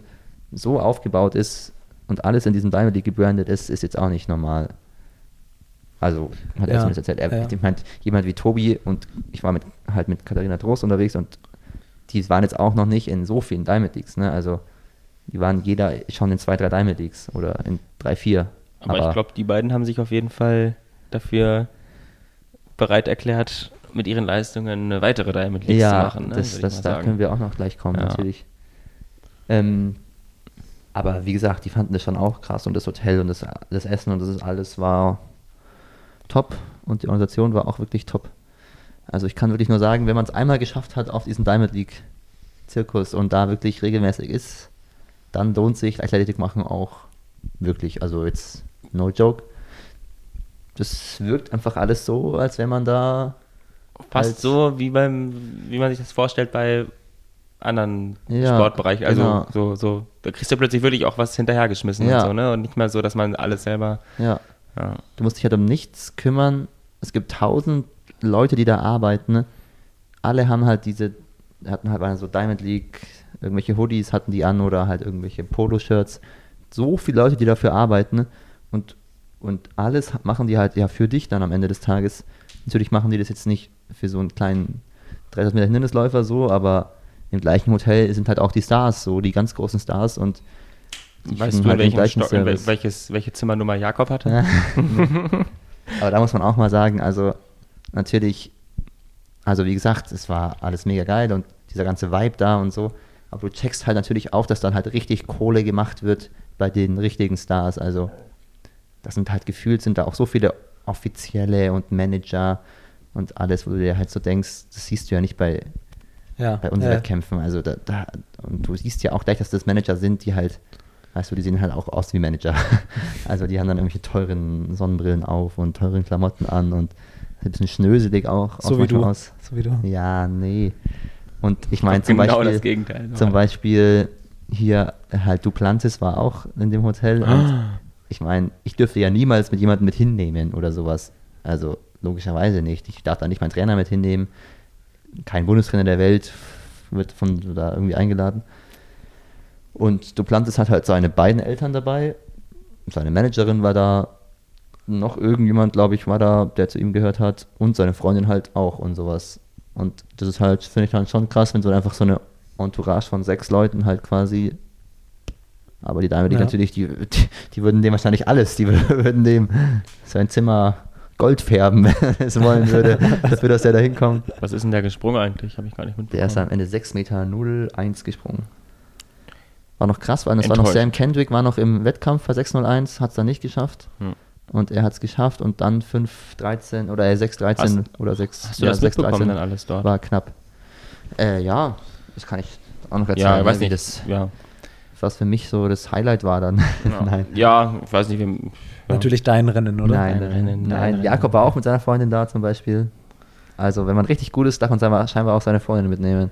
so aufgebaut ist und alles in diesem Diamond League gebrandet ist, ist jetzt auch nicht normal. Also, hat er Ja, zumindest erzählt. Er, ja. meint, jemand wie Tobi und ich war mit, halt mit Katharina Trost unterwegs und die waren jetzt auch noch nicht in so vielen Diamond Leagues, ne? Also, die waren jeder schon in zwei, drei Diamond Leagues oder in drei, vier. Aber, ich glaube, die beiden haben sich auf jeden Fall dafür bereit erklärt, mit ihren Leistungen eine weitere Diamond League zu ja, machen. Ne? das, das, da sagen. können wir auch noch gleich kommen, Ja. natürlich. Ähm, aber wie gesagt, die fanden das schon auch krass und das Hotel und das, das Essen und das ist alles war top und die Organisation war auch wirklich top. Also ich kann wirklich nur sagen, wenn man es einmal geschafft hat auf diesen Diamond League Zirkus und da wirklich regelmäßig ist, dann lohnt sich Athletik machen auch wirklich. Also jetzt no joke. Das wirkt einfach alles so, als wenn man da Fast halt- so, wie, beim, wie man sich das vorstellt bei anderen Ja, Sportbereichen. Also genau. so, so, da kriegst du plötzlich wirklich auch was hinterhergeschmissen Ja. und so, ne? Und nicht mehr so, dass man alles selber. ja, Ja. Du musst dich halt um nichts kümmern. Es gibt tausend Leute, die da arbeiten. ne? Alle haben halt diese, hatten halt so Diamond League, irgendwelche Hoodies hatten die an oder halt irgendwelche Poloshirts. So viele Leute, die dafür arbeiten. Und, und alles machen die halt ja für dich dann am Ende des Tages. Natürlich machen die das jetzt nicht für so einen kleinen 3000 Meter Hindernisläufer so, aber im gleichen Hotel sind halt auch die Stars, so die ganz großen Stars und Weißt du, halt Stock, in wel- Service. welches, welche Zimmernummer Jakob hatte? Ja. (laughs) Aber da muss man auch mal sagen, also natürlich, also wie gesagt, es war alles mega geil und dieser ganze Vibe da und so. Aber du checkst halt natürlich auch, dass dann halt richtig Kohle gemacht wird bei den richtigen Stars. Also das sind halt gefühlt, sind da auch so viele Offizielle und Manager und alles, wo du dir halt so denkst, das siehst du ja nicht bei, Ja, bei unseren ja. Wettkämpfen. Also da, da, und du siehst ja auch gleich, dass das Manager sind, die halt, weißt du, die sehen halt auch aus wie Manager. (laughs) Also die haben dann irgendwelche teuren Sonnenbrillen auf und teuren Klamotten an und ein bisschen schnöselig auch. auch So wie du. Aus. So wie du. Ja, nee. Und ich meine zum genau Beispiel, das Gegenteil. zum Beispiel hier halt Duplantis war auch in dem Hotel und Ah. ich meine, ich dürfte ja niemals mit jemandem mit hinnehmen oder sowas. Also logischerweise nicht. Ich darf da nicht meinen Trainer mit hinnehmen. Kein Bundestrainer der Welt wird von da irgendwie eingeladen. Und Duplantis hat halt seine beiden Eltern dabei. Seine Managerin war da. Noch irgendjemand, glaube ich, war da, der zu ihm gehört hat. Und seine Freundin halt auch und sowas. Und das ist halt, finde ich dann schon krass, wenn so einfach so eine Entourage von sechs Leuten halt quasi. Aber die Dame, die Ja. natürlich, die, die, die würden dem wahrscheinlich alles, die (laughs) würden dem sein Zimmer Gold färben, (laughs) wenn er es wollen würde, dafür, dass der da hinkommt. Was ist denn der gesprungen eigentlich? Habe ich gar nicht mitbekommen. Der ist am Ende 6 Meter 01 gesprungen. War noch krass, weil es war noch Enttäuscht. Sam Kendrick, war noch im Wettkampf bei 601, hat es dann nicht geschafft. Hm. Und er hat es geschafft und dann 5,13 oder äh, 6,13 Hast- oder 6, Hast du das mitbekommen dann alles dort? war knapp. Äh, ja, das kann ich auch noch erzählen, ja, ich weiß nicht. das, ja. was für mich so das Highlight war dann. (laughs) Ja. Nein. ja, ich weiß nicht. Wie, ja. Natürlich dein Rennen, oder? Nein, Dein Rennen, nein. Rennen. Jakob war auch mit seiner Freundin da zum Beispiel. Also, wenn man richtig gut ist, darf man scheinbar auch seine Freundin mitnehmen.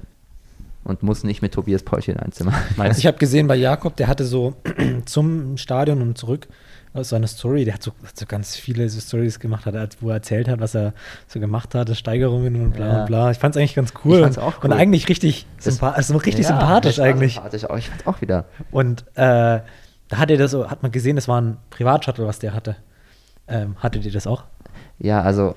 Und muss nicht mit Tobias Polch in ein Zimmer. Meinst (laughs) Also ich habe gesehen bei Jakob, der hatte so (clears throat) zum Stadion und zurück aus seiner Story, der hat so, hat so ganz viele so Stories gemacht, hat, wo er erzählt hat, was er so gemacht hat, Steigerungen und bla Ja. und bla. Ich fand es eigentlich ganz cool. Ich fand's und, auch und cool. eigentlich richtig, sympa also richtig Ja, sympathisch eigentlich. Sympathisch, auch. ich fand's auch wieder. Und äh, da hat er das so, hat man gesehen, das war ein Privatshuttle, was der hatte. Ähm, hattet ihr das auch? Ja, also,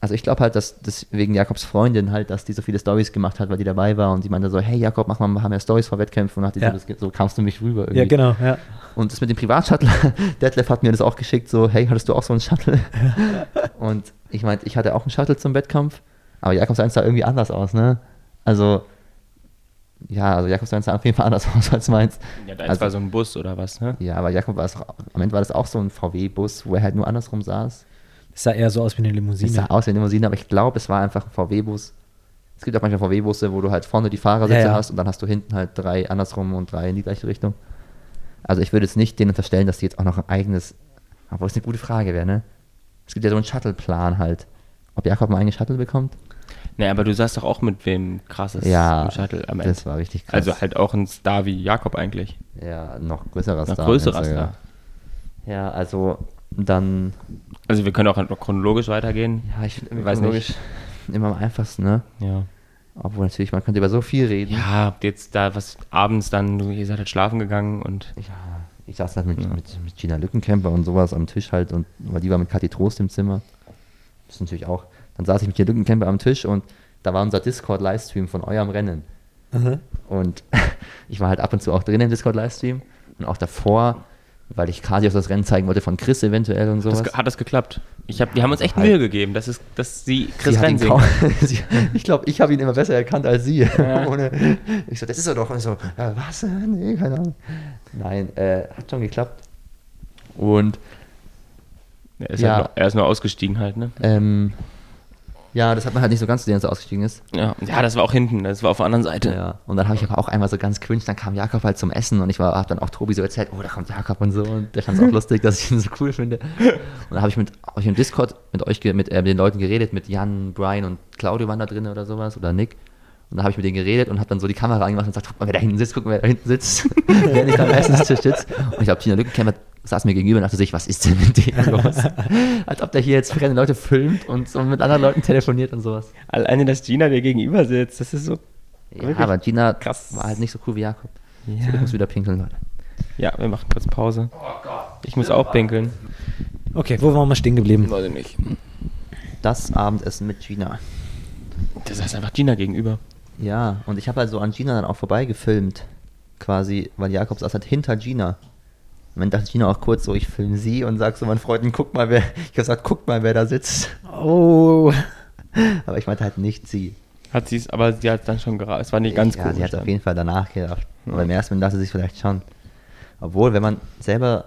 also ich glaube halt, dass das wegen Jakobs Freundin halt, dass die so viele Stories gemacht hat, weil die dabei war und die meinte so, hey Jakob, mach mal, wir haben ja Stories vor Wettkämpfen und hat die Ja. so, das, so kamst du mich rüber irgendwie. Ja, genau, ja. Und das mit dem Privatshuttle, (laughs) Detlef hat mir das auch geschickt, so, hey, hattest du auch so einen Shuttle? (laughs) und ich meinte, ich hatte auch einen Shuttle zum Wettkampf, aber Jakobs seins sah irgendwie anders aus, ne? Also, ja, also Jakobs seins sah auf jeden Fall anders (laughs) aus als meins. Ja, deins Also- war so ein Bus oder was, ne? Ja, aber Jakob war es, auch- am Ende war das auch so ein VW-Bus, wo er halt nur andersrum saß. Sah eher so aus wie eine Es Limousine. sah aus wie eine Limousine, aber ich glaube, es war einfach ein VW-Bus. Es gibt auch manchmal VW-Busse, wo du halt vorne die Fahrersitze Ja, ja. hast und dann hast du hinten halt drei andersrum und drei in die gleiche Richtung. Also ich würde jetzt nicht denen unterstellen, dass die jetzt auch noch ein eigenes, obwohl es eine gute Frage wäre, ne? Es gibt ja so einen Shuttle-Plan halt. Ob Jakob einen eigenen Shuttle bekommt? Nee, aber du saßt doch auch mit wem krasses ja, im Shuttle am Ende. das war richtig krass. Also halt auch ein Star wie Jakob eigentlich. Ja, noch größerer Noch Star. größerer meinst du, Star. Ja. ja, also dann, Also wir können auch chronologisch weitergehen. ja, ich finde Weiß irgendwie nicht. immer am einfachsten, ne? Ja. Obwohl natürlich, man könnte über so viel reden. Ja, habt ihr jetzt da was abends dann, du ihr seid halt schlafen gegangen und Ja, ich saß halt mit, Ja. mit, mit Gina Lückenkämper und sowas am Tisch halt und weil die war mit Kathi Trost im Zimmer. Das ist natürlich auch. Dann saß ich mit Gina Lückenkämper am Tisch und da war unser Discord-Livestream von eurem Rennen. Mhm. Und (laughs) ich war halt ab und zu auch drin im Discord-Livestream und auch davor, weil ich Kati auch das Rennen zeigen wollte von Chris eventuell und das, sowas. ge- hat das geklappt? Ich hab, die haben uns echt Halt. Mühe gegeben, dass, es, dass sie Chris Sie Rennen kaum-. (laughs) Sie- ich glaube, ich habe ihn immer besser erkannt als sie. Ja. (laughs) Ohne, ich so, das ist er doch. Und ich so, ja, was? Nee, keine Ahnung. Nein, äh, hat schon geklappt. Und Er ist, Ja. halt nur, er ist nur ausgestiegen halt, ne? ähm, ja, das hat man halt nicht so ganz gesehen, dass er ausgestiegen ist. Ja. ja, das war auch hinten, das war auf der anderen Seite. Ja. Und dann habe ich aber auch einmal so ganz cringe, dann kam Jakob halt zum Essen und ich habe dann auch Tobi so erzählt, oh, da kommt Jakob und so. Und der fand es auch (laughs) lustig, dass ich ihn so cool finde. Und dann habe ich mit euch im Discord mit euch, mit, äh, mit den Leuten geredet, mit Jan, Brian und Claudio waren da drin oder sowas, oder Nick. Und dann habe ich mit denen geredet und habe dann so die Kamera angemacht und gesagt, guck mal, wer da hinten sitzt, guck mal, wer da hinten sitzt, (laughs) während ich da am Essenstisch sitze. Und ich glaube, Tina Lückenkämmer saß mir gegenüber und dachte sich, was ist denn mit dem los? Als ob der hier jetzt fremde Leute filmt und so mit anderen Leuten telefoniert und sowas. Alleine, dass Gina dir gegenüber sitzt, das ist so. Ja, aber Gina krass. war halt nicht so cool wie Jakob. Ja. Ich muss wieder pinkeln, Leute. Ja, wir machen kurz Pause. Ich muss auch pinkeln. Okay, wo waren wir stehen geblieben? Weiß ich nicht. Das Abendessen mit Gina. Das heißt einfach Gina gegenüber. Ja, und ich habe halt so an Gina dann auch vorbeigefilmt. Quasi, weil Jakob saß halt hinter Gina. Und dann dachte Gina auch kurz so, ich filme sie und sag so meinen Freunden, guck mal, wer, ich hab gesagt, guck mal, wer da sitzt. Oh. (laughs) Aber ich meinte halt nicht sie. Hat sie es, aber sie hat dann schon gerade, es war nicht ganz ja, komisch. sie hat dann. auf jeden Fall danach gedacht. Ja. Aber im ersten Moment dachte sie sich vielleicht schon. Obwohl, wenn man selber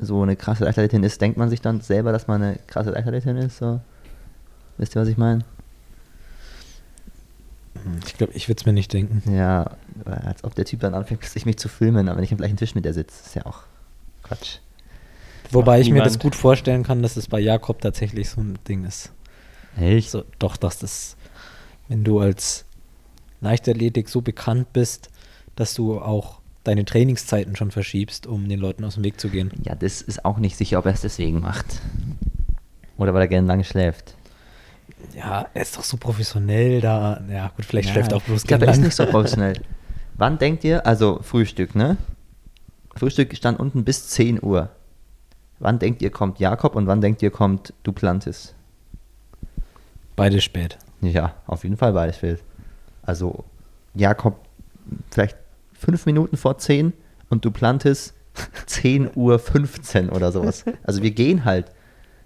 so eine krasse Leichtathletin ist, denkt man sich dann selber, dass man eine krasse Leichtathletin ist. So. Wisst ihr, was ich meine? Ich glaube, ich würde es mir nicht denken. Ja, als ob der Typ dann anfängt, sich mich zu filmen, aber wenn ich am gleichen Tisch mit der sitze. Ist ja auch Quatsch. Wobei ich mir das niemand. gut vorstellen kann, dass es bei Jakob tatsächlich so ein Ding ist. Echt? So, doch, dass das, wenn du als Leichtathletik so bekannt bist, dass du auch deine Trainingszeiten schon verschiebst, um den Leuten aus dem Weg zu gehen. Ja, das ist auch nicht sicher, ob er es deswegen macht. Oder weil er gerne lange schläft. Ja, er ist doch so professionell da. Ja, gut, vielleicht Ja, schläft auch bloß Ich glaube, er ist nicht so (laughs) professionell. Wann denkt ihr, also Frühstück, ne? Frühstück stand unten bis 10 Uhr. Wann denkt ihr, kommt Jakob und wann denkt ihr, kommt Duplantis? Beide spät. Ja, auf jeden Fall beides wild. Also Jakob vielleicht 5 Minuten vor 10 und Duplantis (laughs) 10 Uhr 15 oder sowas. Also wir gehen halt.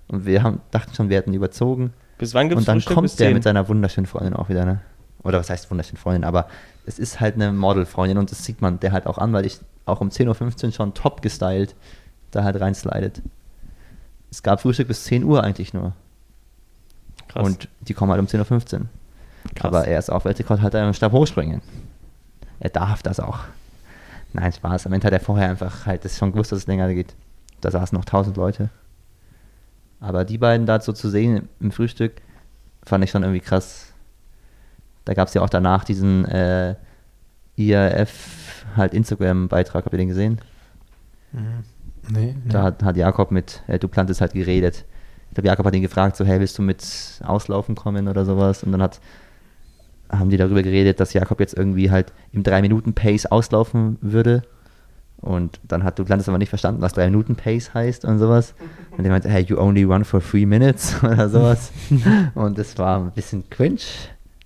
Und wir haben, dachten schon, wir hätten überzogen. Bis wann gibt es Und dann Frühstück? kommt Bis der 10? mit seiner wunderschönen Freundin auch wieder, ne? Oder was heißt wunderschöne Freundin? Aber es ist halt eine Modelfreundin und das sieht man der halt auch an, weil ich auch um 10.15 Uhr schon top gestylt da halt reinslidet. Es gab Frühstück bis 10 Uhr eigentlich nur. Krass. Und die kommen halt um 10.15 Uhr. Krass. Aber er ist auch Weltrekordhalter im Stab hochspringen. Er darf das auch. Nein, Spaß. Am Ende hat er vorher einfach halt das schon gewusst, dass es länger geht. Da saßen noch 1000 Leute. Aber die beiden da so zu sehen im Frühstück, fand ich schon irgendwie krass. Da gab es ja auch danach diesen äh, IRF halt Instagram-Beitrag. Habt ihr den gesehen? Nee, Da hat, hat Jakob mit äh, Duplantis halt geredet. Ich glaube, Jakob hat ihn gefragt, so, hey, willst du mit Auslaufen kommen oder sowas? Und dann hat, haben die darüber geredet, dass Jakob jetzt irgendwie halt im 3-Minuten-Pace auslaufen würde. Und dann hat Duplantis aber nicht verstanden, was 3-Minuten-Pace heißt und sowas. Und er meinte, hey, you only run for 3 minutes (laughs) oder sowas. (laughs) und das war ein bisschen cringe,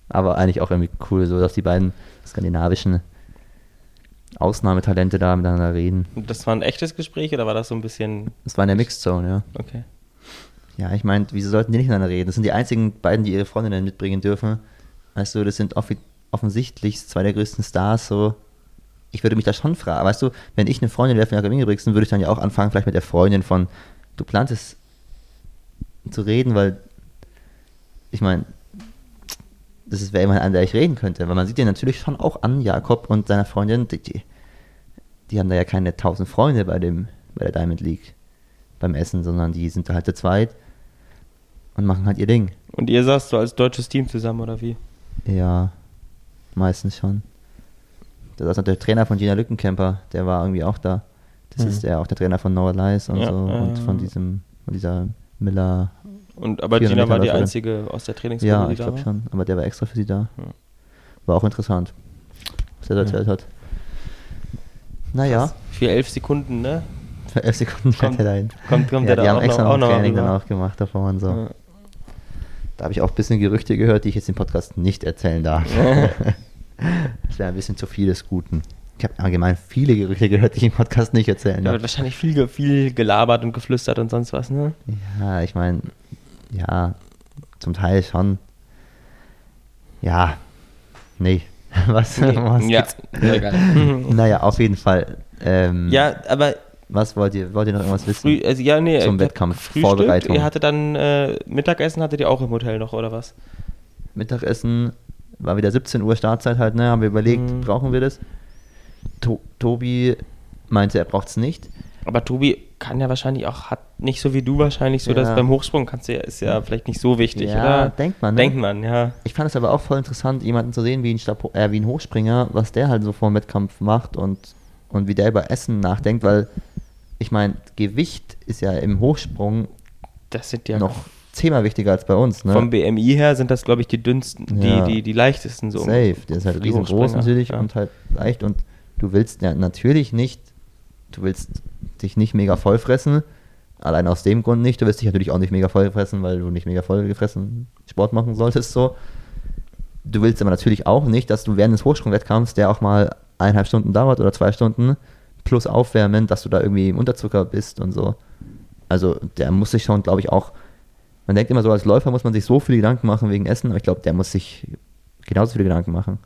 aber eigentlich auch irgendwie cool, so dass die beiden skandinavischen Ausnahmetalente da miteinander reden. Und das war ein echtes Gespräch oder war das so ein bisschen. Das war in der Mixed Zone, ja. Okay. Ja, ich meine, wieso sollten die nicht miteinander reden? Das sind die einzigen beiden, die ihre Freundinnen mitbringen dürfen. Weißt du, das sind offi offensichtlich zwei der größten Stars, so. Ich würde mich da schon fragen, weißt du, wenn ich eine Freundin wäre von Jakob Ingebrigtsen, würde ich dann ja auch anfangen, vielleicht mit der Freundin von Duplantis zu reden, weil ich meine, das wäre jemand, an der ich reden könnte, weil man sieht ja natürlich schon auch an, Jakob und seiner Freundin, die, die, die haben da ja keine tausend Freunde bei dem, bei der Diamond League beim Essen, sondern die sind da halt zu zweit und machen halt ihr Ding. Und ihr saßt so als deutsches Team zusammen oder wie? Ja, meistens schon. Da saß noch der Trainer von Gina Lückenkämper, der war irgendwie auch da. Das Mhm. ist der auch der Trainer von Noah Lies und Ja, so und äh. von diesem, von dieser Miller. Und aber 400 Gina war die Meter einzige aus der Trainingsgruppe, Ja, die ich glaube schon, aber der war extra für sie da. Ja. War auch interessant, was er da Ja. erzählt hat. Naja, Krass. Für elf Sekunden, ne? (laughs) für elf Sekunden Kommt- er dahin. Kommt, kommt ja, der die da haben auch extra noch, ein noch Training dann auch gemacht davor und so. Ja. Da habe ich auch ein bisschen Gerüchte gehört, die ich jetzt im Podcast nicht erzählen darf. (laughs) (laughs) das wäre ein bisschen zu viel des Guten. Ich habe allgemein viele Gerüchte gehört, die ich im Podcast nicht erzählen Da wird wahrscheinlich viel, viel gelabert und geflüstert und sonst was, ne? Ja, ich meine, ja, zum Teil schon. Ja, nee. (laughs) Was? was ja, egal. (laughs) Naja, auf jeden Fall. Ähm, ja, aber Was wollt ihr? Wollt ihr noch irgendwas wissen? früh, also ja, nee, Zum äh, Wettkampf, Frühstück, Vorbereitung. Ihr hattet dann äh, Mittagessen, hattet ihr auch im Hotel noch, oder was? Mittagessen war wieder 17 Uhr Startzeit halt, ne? Haben wir überlegt, Mhm. brauchen wir das? To Tobi meinte, er braucht es nicht. Aber Tobi kann ja wahrscheinlich auch, hat nicht so wie du wahrscheinlich so, dass Ja. beim Hochsprung kannst du ja, ist ja vielleicht nicht so wichtig, Ja, oder? denkt man, ne? Denkt man, ja. Ich fand es aber auch voll interessant, jemanden zu sehen wie ein, Stab äh, wie ein Hochspringer, was der halt so vor dem Wettkampf macht und, und wie der über Essen nachdenkt, weil ich meine, Gewicht ist ja im Hochsprung Das sind ja noch zehnmal wichtiger als bei uns. Ne? vom BMI her sind das, glaube ich, die dünnsten, Ja. die, die, die leichtesten so. Safe, der ist halt riesengroß natürlich ja. und halt leicht und du willst ja natürlich nicht, du willst dich nicht mega voll fressen, allein aus dem Grund nicht, du willst dich natürlich auch nicht mega voll fressen, weil du nicht mega voll gefressen Sport machen solltest so. Du willst aber natürlich auch nicht, dass du während des Hochsprungwettkampfs, der auch mal eineinhalb Stunden dauert oder zwei Stunden, plus aufwärmen, dass du da irgendwie im Unterzucker bist und so. Also der muss sich schon, glaube ich, auch man denkt immer so, als Läufer muss man sich so viele Gedanken machen wegen Essen, aber ich glaube, der muss sich genauso viele Gedanken machen.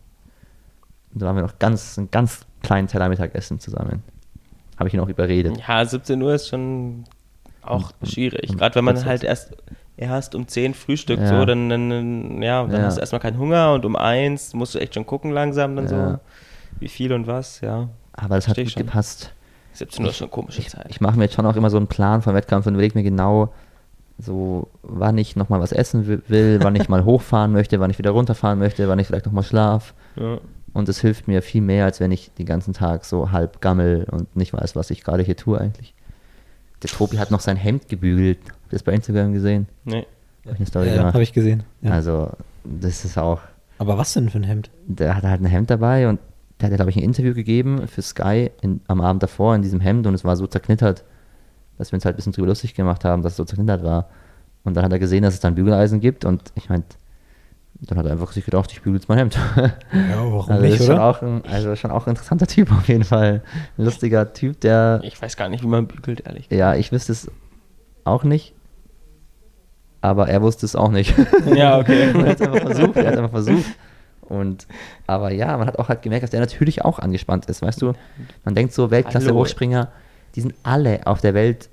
Und da waren wir noch ganz, einen ganz kleinen Teller Mittagessen zusammen. Habe ich ihn auch überredet. Ja, 17 Uhr ist schon auch Und- schwierig. und Gerade wenn man halt erst erst um 10 Frühstückt, Ja. so, dann, dann, ja, dann Ja. hast du erstmal keinen Hunger und um 1 musst du echt schon gucken langsam dann Ja. so, wie viel und was, ja. Aber das hat Versteh gut ich schon. gepasst. 17 Uhr ist schon komische Ich, Zeit. ich mache mir jetzt schon auch immer so einen Plan vom Wettkampf und überlege mir genau, so wann ich nochmal was essen wi- will, wann ich mal (laughs) hochfahren möchte, wann ich wieder runterfahren möchte, wann ich vielleicht nochmal schlaf. ja. Und es hilft mir viel mehr, als wenn ich den ganzen Tag so halb gammel und nicht weiß, was ich gerade hier tue eigentlich. Der Tobi hat noch sein Hemd gebügelt. Habt ihr das bei Instagram gesehen? Nee. Hab ich eine Story Ja, gemacht. habe ich gesehen. Ja. Also, das ist auch. Aber was denn für ein Hemd? Der hatte halt ein Hemd dabei und der hat, glaube ich, ein Interview gegeben für Sky in, am Abend davor in diesem Hemd und es war so zerknittert, dass wir uns halt ein bisschen drüber lustig gemacht haben, dass es so zerknittert war. Und dann hat er gesehen, dass es da ein Bügeleisen gibt und ich meine, dann hat er einfach sich gedacht, ich bügel jetzt mein Hemd. Ja, warum also nicht, ist schon oder? auch ein, also schon auch ein interessanter Typ auf jeden Fall. Ein lustiger Typ, der, Ich weiß gar nicht, wie man bügelt, ehrlich gesagt. ja, ich wüsste es auch nicht, aber er wusste es auch nicht. (laughs) Ja, okay. er hat es einfach versucht, er hat es einfach versucht. Und, aber ja, man hat auch halt gemerkt, dass der natürlich auch angespannt ist, weißt du? Man denkt so. Weltklasse-Hochspringer, die sind alle auf der Welt,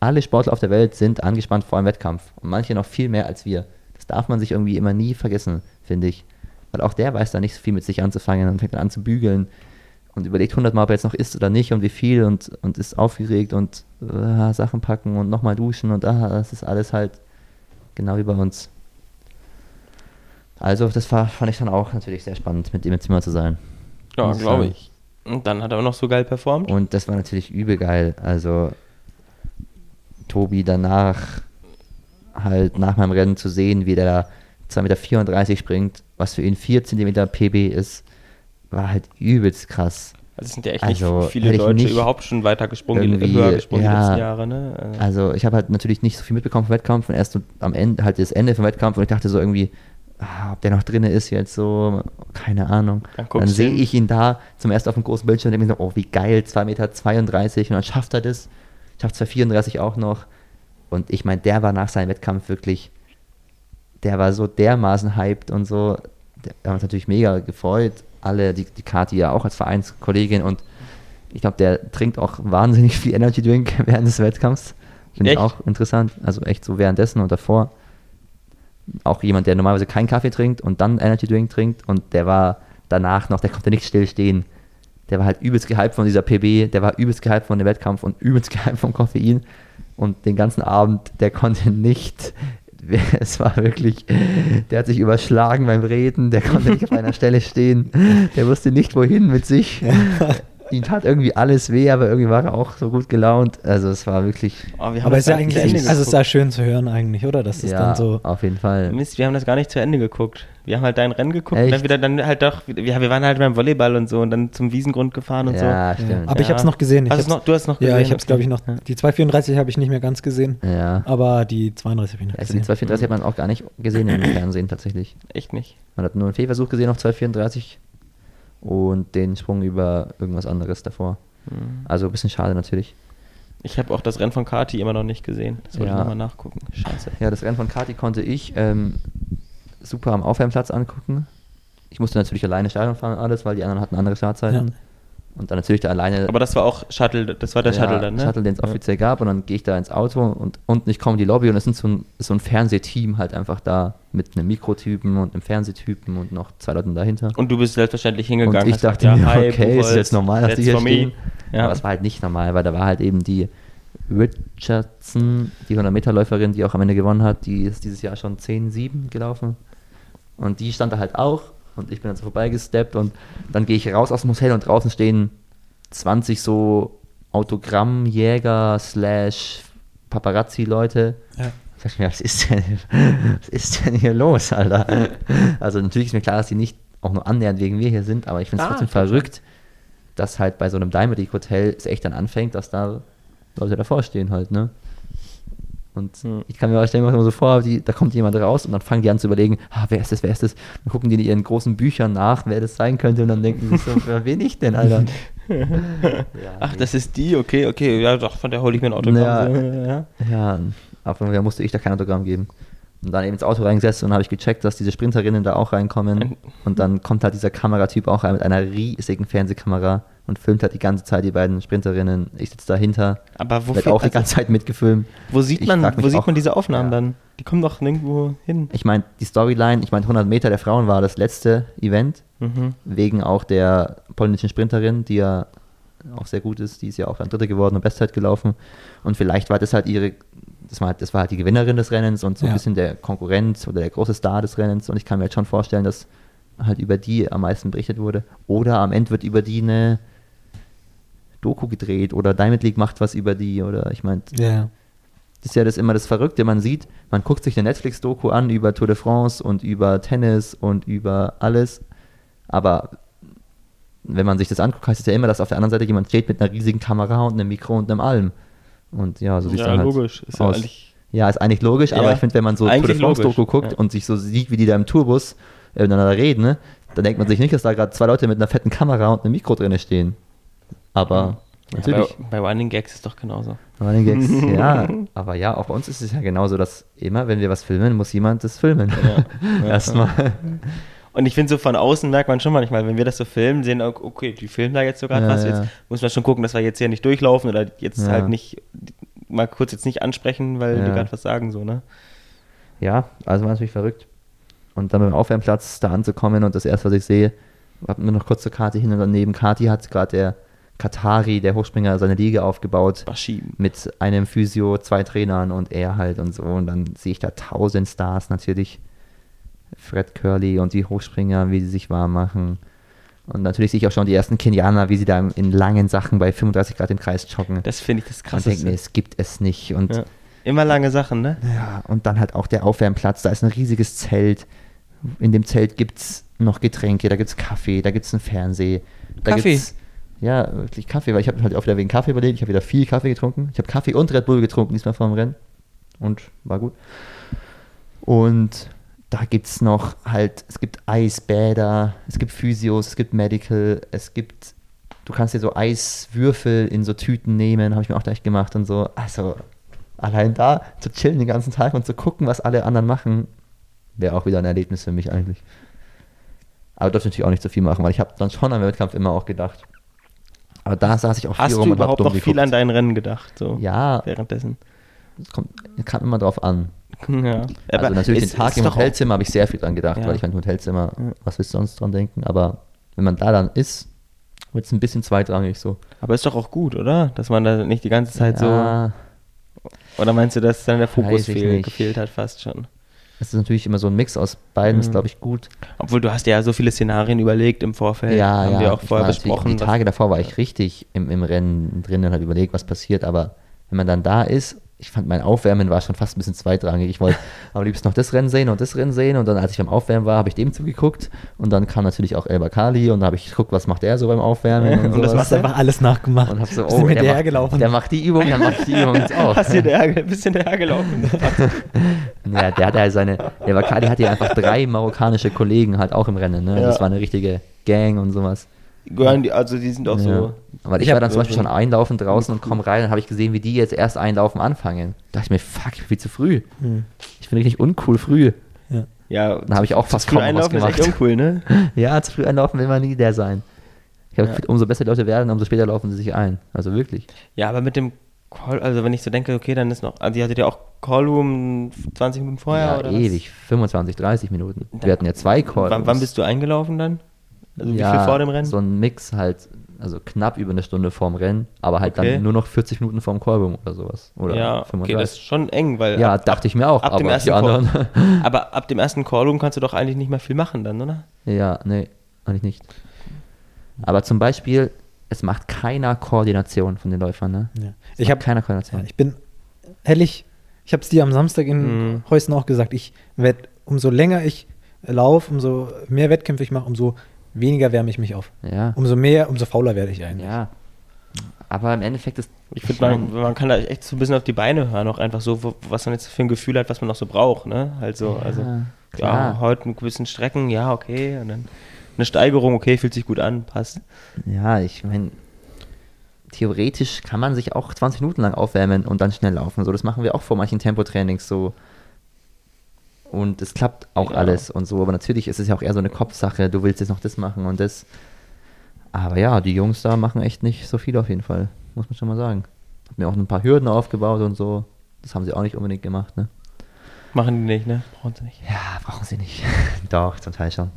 alle Sportler auf der Welt sind angespannt vor einem Wettkampf. Und manche noch viel mehr als wir. Das darf man sich irgendwie immer nie vergessen, finde ich. Weil auch der weiß da nicht so viel mit sich anzufangen und fängt dann an zu bügeln und überlegt hundertmal, ob er jetzt noch isst oder nicht und wie viel und, und ist aufgeregt und äh, Sachen packen und nochmal duschen und ah, das ist alles halt genau wie bei uns. Also das war, fand ich dann auch natürlich sehr spannend, mit ihm im Zimmer zu sein. Ja, glaube ich. Und dann hat er auch noch so geil performt. Und das war natürlich übel geil. Also Tobi danach halt nach meinem Rennen zu sehen, wie der da 2,34 Meter springt, was für ihn 4 cm PB ist, war halt übelst krass. Also es sind ja echt Also, nicht viele Deutsche nicht überhaupt schon weiter gesprungen, die irgendwie, höher gesprungen die ja, letzten Jahre, ne? Also, ich habe halt natürlich nicht so viel mitbekommen vom Wettkampf und erst am Ende, halt das Ende vom Wettkampf und ich dachte so irgendwie, ob der noch drinne ist jetzt so, keine Ahnung. Dann Dann, sehe ich ihn da zum ersten auf dem großen Bildschirm und denke mir so, oh wie geil, 2,32 Meter und dann schafft er das, schafft 2,34 auch noch. Und ich meine, der war nach seinem Wettkampf wirklich, der war so dermaßen hyped und so, der, wir haben uns natürlich mega gefreut, alle, die, die Kati ja auch als Vereinskollegin und ich glaube, der trinkt auch wahnsinnig viel Energy Drink (laughs) während des Wettkampfs. Finde ich auch interessant. Also echt so währenddessen und davor. Auch jemand, der normalerweise keinen Kaffee trinkt und dann Energy Drink trinkt und der war danach noch, der konnte nicht stillstehen. Der war halt übelst gehypt von dieser PB, der war übelst gehypt von dem Wettkampf und (laughs) übelst gehypt vom Koffein. Und den ganzen Abend, der konnte nicht, (laughs) es war wirklich, der hat sich überschlagen beim Reden, der konnte nicht auf einer (laughs) Stelle stehen, der wusste nicht wohin mit sich. Ihm tat irgendwie alles weh, aber irgendwie war er auch so gut gelaunt. Also es war wirklich, oh, wir haben Aber das ist ja eigentlich, echt, also es ist ja schön zu hören eigentlich, oder? Dass es ja, dann so, auf jeden Fall. Mist, wir haben das gar nicht zu Ende geguckt. Wir haben halt dein Rennen geguckt und Echt? dann wieder dann halt doch, ja, wir waren halt beim Volleyball und so und dann zum Wiesengrund gefahren und Ja, so. stimmt. aber ich Ja. habe es noch gesehen. Ich hab's- noch, du hast noch ja, ich habe es glaube ich noch, Ja. die 234 habe ich nicht mehr ganz gesehen, Ja. aber die 32 habe ich noch Also die gesehen. 234 hat man auch gar nicht gesehen im (clears throat) Fernsehen tatsächlich. Echt nicht. Man hat nur einen Fehlversuch gesehen auf 234 und den Sprung über irgendwas anderes davor. Mhm. Also ein bisschen schade natürlich. Ich habe auch das Rennen von Kati immer noch nicht gesehen. Das wollte Ja. ich nochmal nachgucken. Scheiße. Ja, das Rennen von Kati konnte ich ähm, super am Aufwärmplatz angucken. Ich musste natürlich alleine Stadion fahren und alles, weil die anderen hatten andere Startzeiten. Ja. Und dann natürlich da alleine Aber das war auch Shuttle, das war der ja, Shuttle dann, ne? Shuttle, den es Ja. offiziell gab und dann gehe ich da ins Auto und unten ich komme in die Lobby und es sind so ein, ist so ein Fernsehteam halt einfach da mit einem Mikrotypen und einem Fernsehtypen und noch zwei Leuten dahinter. Und du bist selbstverständlich hingegangen. Und ich hast gesagt, dachte mir, hi, okay, ist Buchholz, jetzt normal, dass die hier stehen. Ja. Aber es war halt nicht normal, weil da war halt eben die Richardson, die 100-Meter-Läuferin, die auch am Ende gewonnen hat, die ist dieses Jahr schon 10-7 gelaufen. Und die stand da halt auch und ich bin dann so vorbeigesteppt und dann gehe ich raus aus dem Hotel und draußen stehen 20 so Autogrammjäger slash Paparazzi-Leute. Ja. Ich dachte mir, was ist denn, (laughs) was ist denn hier los, Alter? Also natürlich ist mir klar, dass die nicht auch nur annähernd wegen wir hier sind, aber ich finde es Ah, trotzdem verrückt, dass halt bei so einem Diamond Hotel es echt dann anfängt, dass da Leute davor stehen halt, ne? Und Hm. ich kann mir auch stellen, mir immer so vor, die, da kommt jemand raus und dann fangen die an zu überlegen, ah, wer ist das, wer ist das? Dann gucken die in ihren großen Büchern nach, wer das sein könnte und dann denken sie so, wer bin ich denn, Alter? (laughs) Ja, Ach, nee. das ist die, okay, okay, ja doch, von der hole ich mir ein Autogramm. Ja. Ja. Ja, Aber da musste ich da kein Autogramm geben. Und dann eben ins Auto reingesetzt und habe ich gecheckt, dass diese Sprinterinnen da auch reinkommen. Und dann kommt halt dieser Kameratyp auch rein mit einer riesigen Fernsehkamera und filmt halt die ganze Zeit die beiden Sprinterinnen. Ich sitze dahinter, Aber werde wofür, auch die also, ganze Zeit mitgefilmt. wo sieht man, wo sieht auch- man diese Aufnahmen Ja. dann? Die kommen doch nirgendwo hin. Ich meine, die Storyline, ich meine, 100 Meter der Frauen war das letzte Event, Mhm. wegen auch der polnischen Sprinterin, die ja auch sehr gut ist, die ist ja auch dann Dritte geworden und Bestzeit gelaufen. Und vielleicht war das halt ihre, das war, halt- das war halt die Gewinnerin des Rennens und so ein Ja. bisschen der Konkurrent oder der große Star des Rennens. Und ich kann mir jetzt schon vorstellen, dass halt über die am meisten berichtet wurde. Oder am Ende wird über die eine Doku gedreht oder Diamond League macht was über die oder ich meine, Ja. das ist ja das immer das Verrückte. Man sieht, man guckt sich eine Netflix-Doku an über Tour de France und über Tennis und über alles. Aber wenn man sich das anguckt, heißt es ja immer, dass auf der anderen Seite jemand steht mit einer riesigen Kamera und einem Mikro und einem Alm. Und ja, so sieht es Ja, dann halt logisch. Ist ja aus. eigentlich Ja, ist eigentlich logisch, aber Ja, ich finde, wenn man so Tour de France-Doku guckt ja. und sich so sieht, wie die da im Tourbus äh, miteinander reden, ne, dann denkt man sich nicht, dass da gerade zwei Leute mit einer fetten Kamera und einem Mikro drin stehen. Aber Ja, natürlich. bei, bei Running Gags ist doch genauso. Running Gags, (laughs) ja, aber ja, auch bei uns ist es ja genauso, dass immer, wenn wir was filmen, muss jemand das filmen. Ja. (laughs) Erstmal. (laughs) Und ich finde, so von außen merkt man schon manchmal, wenn wir das so filmen, sehen, okay, die filmen da jetzt sogar Ja, was. Jetzt muss man schon gucken, dass wir jetzt hier nicht durchlaufen oder jetzt halt nicht mal kurz jetzt nicht ansprechen, weil die gerade was sagen, so, ne? Ja, also war natürlich verrückt. Und dann mit dem Aufwärmplatz da anzukommen und das erste, was ich sehe, hab mir noch kurz zur Kati hin und daneben Kati hat gerade der Katari, der Hochspringer, seine Liga aufgebaut. Baschieben. mit einem Physio, zwei Trainern und er halt und so. Und dann sehe ich da tausend Stars natürlich. Fred Curly und die Hochspringer, wie sie sich warm machen. Und natürlich sehe ich auch schon die ersten Kenianer, wie sie da in langen Sachen bei 35 Grad im Kreis joggen. Das finde ich das und denke krasseste. mir, es gibt es nicht. Und Ja. Immer lange Sachen, ne? ja, und dann halt auch der Aufwärmplatz. Da ist ein riesiges Zelt. In dem Zelt gibt es noch Getränke, da gibt es Kaffee, da gibt es einen Fernseher. Kaffee? Gibt's, ja, wirklich Kaffee, weil ich habe halt auch wieder wegen Kaffee überlegt. Ich habe wieder viel Kaffee getrunken. Ich habe Kaffee und Red Bull getrunken diesmal vor dem Rennen. Und war gut. Und da gibt es noch halt, es gibt Eisbäder, es gibt Physios, es gibt Medical, es gibt, du kannst dir so Eiswürfel in so Tüten nehmen, habe ich mir auch gleich gemacht und so. Also allein da zu chillen den ganzen Tag und zu gucken, was alle anderen machen, wäre auch wieder ein Erlebnis für mich eigentlich. Aber durfte natürlich auch nicht so viel machen, weil ich habe dann schon am Wettkampf immer auch gedacht. Aber da saß ich auch viel Hast rum du und überhaupt dumm noch viel an dein Rennen gedacht, so Ja, währenddessen? es kommt, kam immer drauf an. (laughs) Ja. also natürlich es den Tag ist im Hotelzimmer habe ich sehr viel dran gedacht, Ja. weil ich mein Hotelzimmer, Ja. was willst du sonst dran denken? Aber wenn man da dann ist, wird es ein bisschen zweitrangig so. Aber ist doch auch gut, oder? Dass man da nicht die ganze Zeit ja, so. Oder meinst du, dass dann der Fokus fehl, gefehlt hat fast schon? es ist natürlich immer so ein Mix aus beiden, ist Mhm. glaube ich gut. Obwohl du hast ja so viele Szenarien überlegt im Vorfeld. ja, haben ja. wir auch ich vorher besprochen. Die Tage davor war ich richtig im, im Rennen drin und habe überlegt, was passiert. Aber wenn man dann da ist, ich fand mein Aufwärmen war schon fast ein bisschen zweitrangig. Ich wollte (laughs) am liebsten noch das Rennen sehen und das Rennen sehen. Und dann, als ich beim Aufwärmen war, habe ich dem zugeguckt. Und dann kam natürlich auch El Bakali und da habe ich geguckt, was macht er so beim Aufwärmen. (laughs) Und, Und das hast du einfach alles nachgemacht. und habe so, oh, der, macht, hergelaufen? der macht die Übung, dann macht die Übung jetzt auch. (laughs) Hast du der, bist du hinterhergelaufen? Ja, der hat ja seine, der Bakali hatte ja einfach drei marokkanische Kollegen halt auch im Rennen. Ne? Ja. Das war eine richtige Gang und sowas. Gehören die, also die sind auch Ja. so. Aber ich, Ich war dann zum Beispiel schon einlaufen draußen und komme rein und habe ich gesehen, wie die jetzt erst einlaufen anfangen. Da dachte ich mir, fuck, ich bin viel zu früh. Hm. Ich bin richtig uncool früh. Ja. Ja, Dann habe ich auch fast kaum was einlaufen ist echt gemacht. uncool, ne? (laughs) Ja, zu früh einlaufen will man nie der sein. Ich habe Ja. umso besser die Leute werden, umso später laufen sie sich ein. Also wirklich. Ja, aber mit dem Call, also wenn ich so denke, okay, dann ist noch, also die hattet ja auch Callroom 20 Minuten vorher ja, oder ewig. 25, 30 Minuten. Wir hatten ja zwei was? Calls. Wann, wann bist du eingelaufen dann? Also wie ja, viel vor dem Rennen? So ein Mix halt, also knapp über eine Stunde vorm Rennen, aber halt Okay. dann nur noch 40 Minuten vorm Callroom oder sowas. Oder ja, okay, 35. das ist schon eng, weil ja, ab, dachte ich mir auch, ab aber dem ersten die anderen. (laughs) aber (laughs) ab dem ersten Callroom kannst du doch eigentlich nicht mehr viel machen dann, oder? Ja, nee, eigentlich nicht. Aber zum Beispiel, es macht keiner Koordination von den Läufern, ne? Ja. Es Ich habe keiner Koordination. ich bin ehrlich, ich habe es dir am Samstag in Mhm. Heusen auch gesagt, ich werde, umso länger ich laufe, umso mehr Wettkämpfe ich mache, umso weniger wärme ich mich auf. Ja, Umso mehr, umso fauler werde ich eigentlich. ja. Aber im Endeffekt ist. Ich finde, man, man kann da echt so ein bisschen auf die Beine hören, auch einfach so, was man jetzt für ein Gefühl hat, was man noch so braucht, ne? So, also, Ja, ja, klar. heute ein bisschen Strecken, ja, okay, und dann eine Steigerung, okay, fühlt sich gut an, passt. Ja, ich meine, theoretisch kann man sich auch 20 Minuten lang aufwärmen und dann schnell laufen. So, das machen wir auch vor manchen Tempotrainings so. Und es klappt auch Ja. alles und so, aber natürlich ist es ja auch eher so eine Kopfsache, du willst jetzt noch das machen und das. Aber ja, die Jungs da machen echt nicht so viel auf jeden Fall, muss man schon mal sagen. Hab mir auch ein paar Hürden aufgebaut und so. Das haben sie auch nicht unbedingt gemacht, ne? Machen die nicht, ne? Brauchen sie nicht. Ja, brauchen sie nicht. (laughs) Doch, zum Teil schon.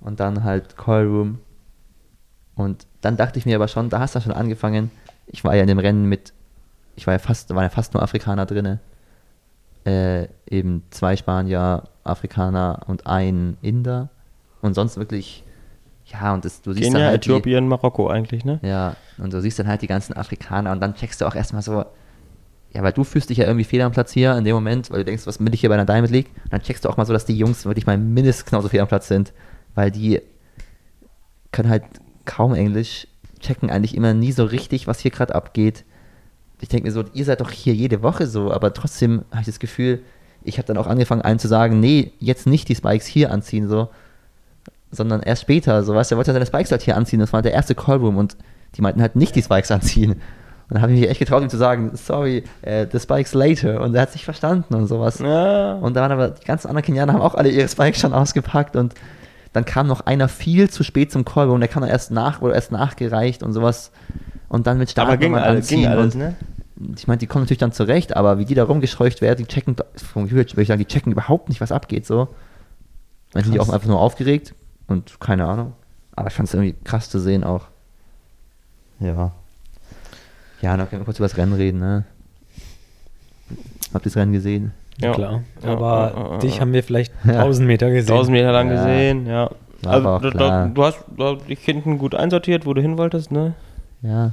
Und dann halt Call Room. Und dann dachte ich mir aber schon, da hast du schon angefangen. Ich war ja in dem Rennen mit, ich war ja fast, waren ja fast nur Afrikaner drinne. Äh, eben zwei Spanier, Afrikaner und ein Inder. Und sonst wirklich, ja, und das, du siehst dann Kenia, halt die, Äthiopien, Marokko eigentlich, ne? ja, und du siehst dann halt die ganzen Afrikaner und dann checkst du auch erstmal so, ja, weil du fühlst dich ja irgendwie fehl am Platz hier in dem Moment, weil du denkst, was bin ich hier bei einer Diamond League? Und dann checkst du auch mal so, dass die Jungs wirklich mal mindestens genauso viel am Platz sind, weil die können halt kaum Englisch, checken eigentlich immer nie so richtig, was hier gerade abgeht. Ich denke mir so, ihr seid doch hier jede Woche so, aber trotzdem habe ich das Gefühl, ich habe dann auch angefangen, allen zu sagen, nee, jetzt nicht die Spikes hier anziehen, so, sondern erst später, so, weißt du, er wollte seine Spikes halt hier anziehen, das war der erste Callroom und die meinten halt nicht die Spikes anziehen. Und dann habe ich mich echt getraut, ihm zu sagen, sorry, äh, the Spikes later. Und er hat sich verstanden und sowas. Ja. Und da waren aber die ganzen anderen Kenianer haben auch alle ihre Spikes schon ausgepackt und dann kam noch einer viel zu spät zum Callroom der kam dann erst nach oder erst nachgereicht und sowas. Und dann mit aber ging, alles, ging anziehen alles, und ne? ich meine, die kommen natürlich dann zurecht, aber wie die da rumgescheucht werden, die checken, vom Gefühl her würde ich sagen, die checken überhaupt nicht, was abgeht, so. Dann sind die auch einfach nur aufgeregt und keine Ahnung. Aber ich fand es irgendwie krass zu sehen auch. Ja. Ja, dann können wir kurz über das Rennen reden, ne? Habt ihr das Rennen gesehen? Ja. Klar. Ja, Aber ja, ja, dich haben wir vielleicht Ja. 1000 Meter gesehen. 1000 Meter lang Ja. gesehen, ja. Also, da, klar. da, du hast da, dich hinten gut einsortiert, wo du hin wolltest, ne? Ja.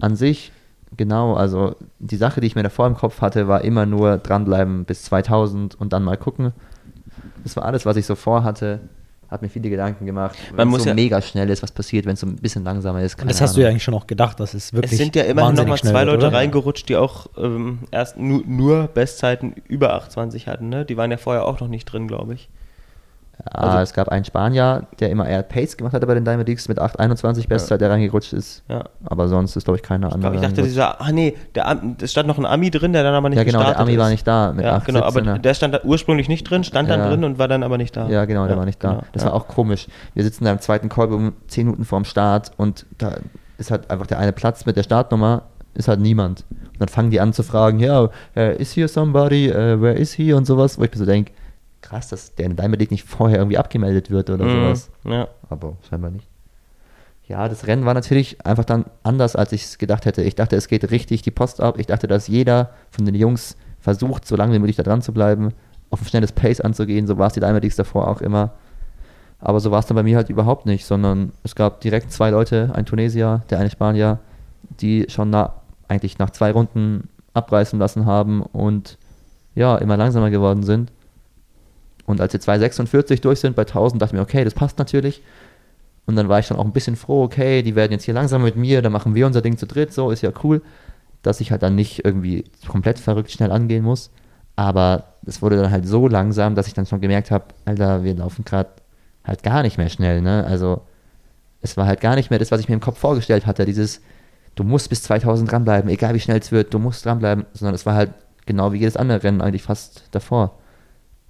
An sich, genau, also die Sache, die ich mir davor im Kopf hatte, war immer nur dranbleiben bis 2000 und dann mal gucken. Das war alles, was ich so vorhatte. Hab mir viele Gedanken gemacht. Man Wenn es muss so ja- mega schnell ist, was passiert, wenn es so ein bisschen langsamer ist. Das hast du ja Ahnung. eigentlich schon auch gedacht, dass es wirklich Es sind ja immerhin nochmal zwei Leute oder? reingerutscht, die auch ähm, erst nu nur Bestzeiten über 820 hatten, ne? Die waren ja vorher auch noch nicht drin, glaube ich. Ja, also- es gab einen Spanier, der immer eher Pace gemacht hatte bei den Diamond Leagues mit 8,21 Bestzeit, der reingerutscht ist. Ja. Aber sonst ist, glaube ich, keiner Ich, andere. glaub, ich dachte, dieser, ah nee, der, es stand noch ein Ami drin, der dann aber nicht ja, genau, der gestartet Ami ist. war nicht da mit ja, 8, genau, aber 17er. der stand da ursprünglich nicht drin, stand dann Ja. drin und war dann aber nicht da. Ja, genau, der war nicht da. genau, das ja. war auch komisch. Wir sitzen da im zweiten Call um 10 Minuten vorm Start und da ist halt einfach der eine Platz mit der Startnummer, ist halt niemand. Und dann fangen die an zu fragen, ja, äh, is here somebody, äh, where is he und sowas, wo ich mir so denke, krass, dass der in Diamond League nicht vorher irgendwie abgemeldet wird oder Mhm, sowas. Ja. Aber scheinbar nicht. Ja, das Rennen war natürlich einfach dann anders, als ich es gedacht hätte. Ich dachte, es geht richtig die Post ab. Ich dachte, dass jeder von den Jungs versucht, so lange wie möglich da dran zu bleiben, auf ein schnelles Pace anzugehen. So war es die Diamond davor auch immer. Aber so war es dann bei mir halt überhaupt nicht, sondern es gab direkt zwei Leute, ein Tunesier, der eine Spanier, die schon na, eigentlich nach zwei Runden abreißen lassen haben und ja, immer langsamer geworden sind. Und als wir 2,46 durch sind bei 1000, dachte ich mir, okay, das passt natürlich. Und dann war ich dann auch ein bisschen froh, okay, die werden jetzt hier langsam mit mir, dann machen wir unser Ding zu dritt, so ist ja cool, dass ich halt dann nicht irgendwie komplett verrückt schnell angehen muss. Aber es wurde dann halt so langsam, dass ich dann schon gemerkt habe, Alter, wir laufen gerade halt gar nicht mehr schnell, ne? Also es war halt gar nicht mehr das, was ich mir im Kopf vorgestellt hatte, dieses, du musst bis 2000 dranbleiben, egal wie schnell es wird, du musst dranbleiben, sondern es war halt genau wie jedes andere Rennen eigentlich fast davor.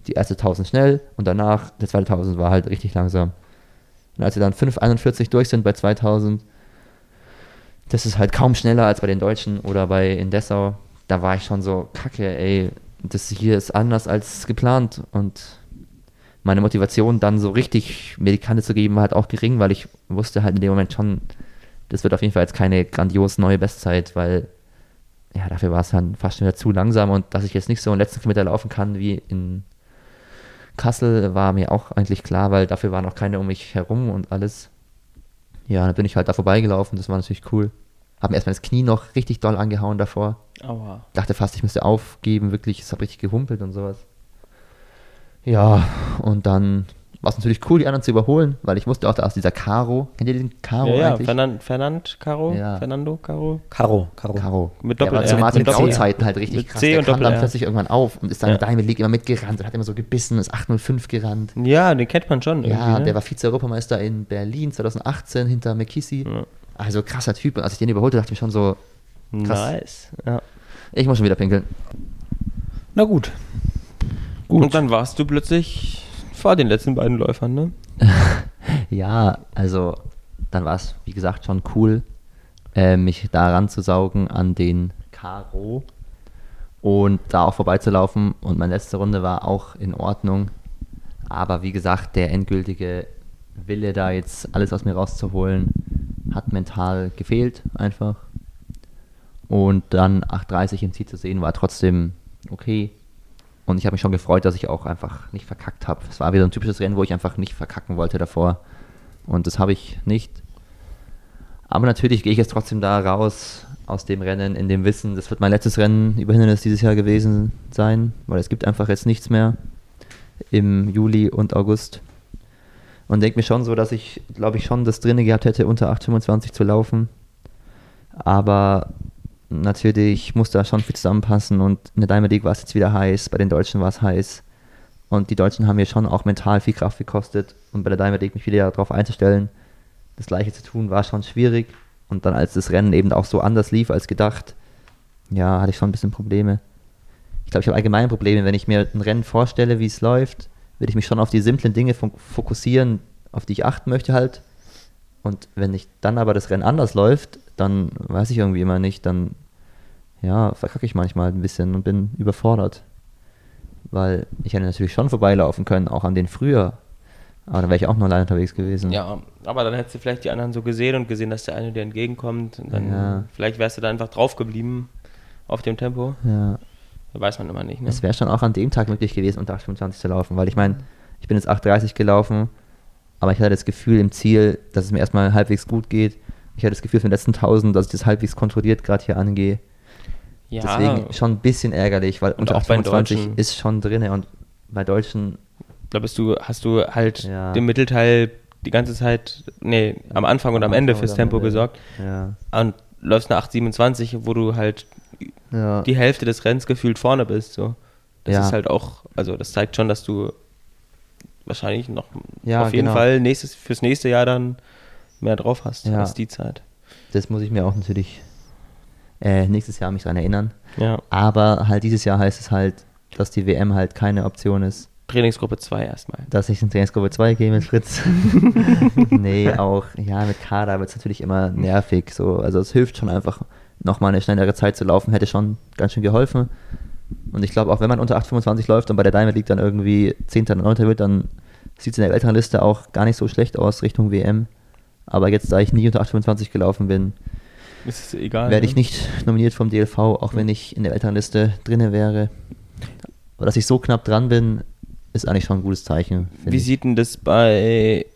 Die erste 1000 schnell und danach der zweite 1000 war halt richtig langsam. Und als wir dann 5,41 durch sind bei 2000, das ist halt kaum schneller als bei den Deutschen oder bei in Dessau. Da war ich schon so, kacke, ey, das hier ist anders als geplant. Und meine Motivation dann so richtig mir die Kante zu geben, war halt auch gering, weil ich wusste halt in dem Moment schon, das wird auf jeden Fall jetzt keine grandios neue Bestzeit, weil ja, dafür war es dann fast schon wieder zu langsam und dass ich jetzt nicht so einen letzten Kilometer laufen kann wie in Kassel war mir auch eigentlich klar, weil dafür waren auch keine um mich herum und alles. Ja, dann bin ich halt da vorbeigelaufen, das war natürlich cool. Hab mir erstmal das Knie noch richtig doll angehauen davor. Aua. Dachte fast, ich müsste aufgeben, wirklich, es hat richtig gehumpelt und sowas. Ja, und dann war es natürlich cool, die anderen zu überholen, weil ich wusste auch, da ist dieser Caro. Kennt ihr den Caro Ja, ja, eigentlich? Fernand, Fernand Caro? Ja. Fernando Caro? Karo, Karo. Caro. Mit Doppel- war zu Martin mit Grau-Zeiten halt richtig mit krass. C der und kam Doppel dann plötzlich irgendwann auf und ist dann Ja. in Diamond League immer mitgerannt und hat immer so gebissen, ist 805 gerannt. Ja, den kennt man schon. Ja, ne? der war Vize-Europameister in Berlin 2018 hinter McKissy. Ja. Also krasser Typ. Und als ich den überholte, dachte ich mir schon so, Krass. Nice. Ja. ich muss schon wieder pinkeln. Na gut. Und dann warst du plötzlich vor den letzten beiden Läufern, ne? (laughs) Ja, also dann war es, wie gesagt, schon cool, äh, mich da ranzusaugen an den Karo und da auch vorbeizulaufen. Und meine letzte Runde war auch in Ordnung. Aber wie gesagt, der endgültige Wille, da jetzt alles aus mir rauszuholen, hat mental gefehlt einfach. Und dann 8.30 im Ziel zu sehen, war trotzdem okay. Und ich habe mich schon gefreut, dass ich auch einfach nicht verkackt habe. Es war wieder ein typisches Rennen, wo ich einfach nicht verkacken wollte davor. Und das habe ich nicht. Aber natürlich gehe ich jetzt trotzdem da raus aus dem Rennen in dem Wissen, das wird mein letztes Rennen über Hindernis dieses Jahr gewesen sein, weil es gibt einfach jetzt nichts mehr im Juli und August. Und denke mir schon so, dass ich, glaube ich, schon das drinne gehabt hätte, unter 8,25 zu laufen. Aber natürlich muss da schon viel zusammenpassen und in der Diamond League war es jetzt wieder heiß, bei den Deutschen war es heiß. Und die Deutschen haben mir schon auch mental viel Kraft gekostet. Und bei der Diamond League mich wieder darauf einzustellen, das Gleiche zu tun, war schon schwierig. Und dann, als das Rennen eben auch so anders lief als gedacht, ja, hatte ich schon ein bisschen Probleme. Ich glaube, ich habe allgemein Probleme, wenn ich mir ein Rennen vorstelle, wie es läuft, will ich mich schon auf die simplen Dinge fo- fokussieren, auf die ich achten möchte halt. Und wenn ich dann aber das Rennen anders läuft, dann weiß ich irgendwie immer nicht, dann ja, verkacke ich manchmal ein bisschen und bin überfordert. Weil ich hätte natürlich schon vorbeilaufen können, auch an den früher. Aber dann wäre ich auch nur allein unterwegs gewesen. Ja, aber dann hättest du vielleicht die anderen so gesehen und gesehen, dass der eine dir entgegenkommt. Und dann Ja. vielleicht wärst du da einfach drauf geblieben auf dem Tempo. ja. Weiß man immer nicht, ne? Es wäre schon auch an dem Tag möglich gewesen, unter 8,25 zu laufen, weil ich meine, ich bin jetzt 8,30 gelaufen, aber ich hatte das Gefühl im Ziel, dass es mir erstmal halbwegs gut geht. Ich hatte das Gefühl für den letzten 1000, dass ich das halbwegs kontrolliert gerade hier angehe. Ja, Deswegen schon ein bisschen ärgerlich, weil unter den 8,25 Deutschen. ist schon drin und bei Deutschen, da bist du, hast du halt Ja. den Mittelteil die ganze Zeit, nee, am Anfang und am Ende Anfang fürs und am Tempo Ende. gesorgt. ja, Und läufst eine 8,27, wo du halt ja, die Hälfte des Rennens gefühlt vorne bist. So. Das Ja. ist halt auch, also das zeigt schon, dass du wahrscheinlich noch Ja, auf jeden genau. Fall nächstes, fürs nächste Jahr dann mehr drauf hast Ja. als die Zeit. das muss ich mir auch natürlich äh, nächstes Jahr mich dran erinnern. Ja. Aber halt dieses Jahr heißt es halt, dass die WM halt keine Option ist, Trainingsgruppe 2 erstmal. dass ich in Trainingsgruppe 2 gehe mit Fritz. (laughs) nee, auch, ja, mit Kader wird es natürlich immer nervig. So. Also es hilft schon einfach, nochmal eine schnellere Zeit zu laufen, hätte schon ganz schön geholfen. Und ich glaube, auch wenn man unter 8,25 läuft und bei der Diamond League dann irgendwie 10. oder 9. wird, dann sieht es in der Weltrangliste auch gar nicht so schlecht aus Richtung WM. Aber jetzt, da ich nie unter 8,25 gelaufen bin, egal. werde ne? ich nicht nominiert vom DLV, auch wenn ich in der Weltrangliste drinne wäre. Aber dass ich so knapp dran bin, ist eigentlich schon ein gutes Zeichen. Wie ich. sieht denn das bei.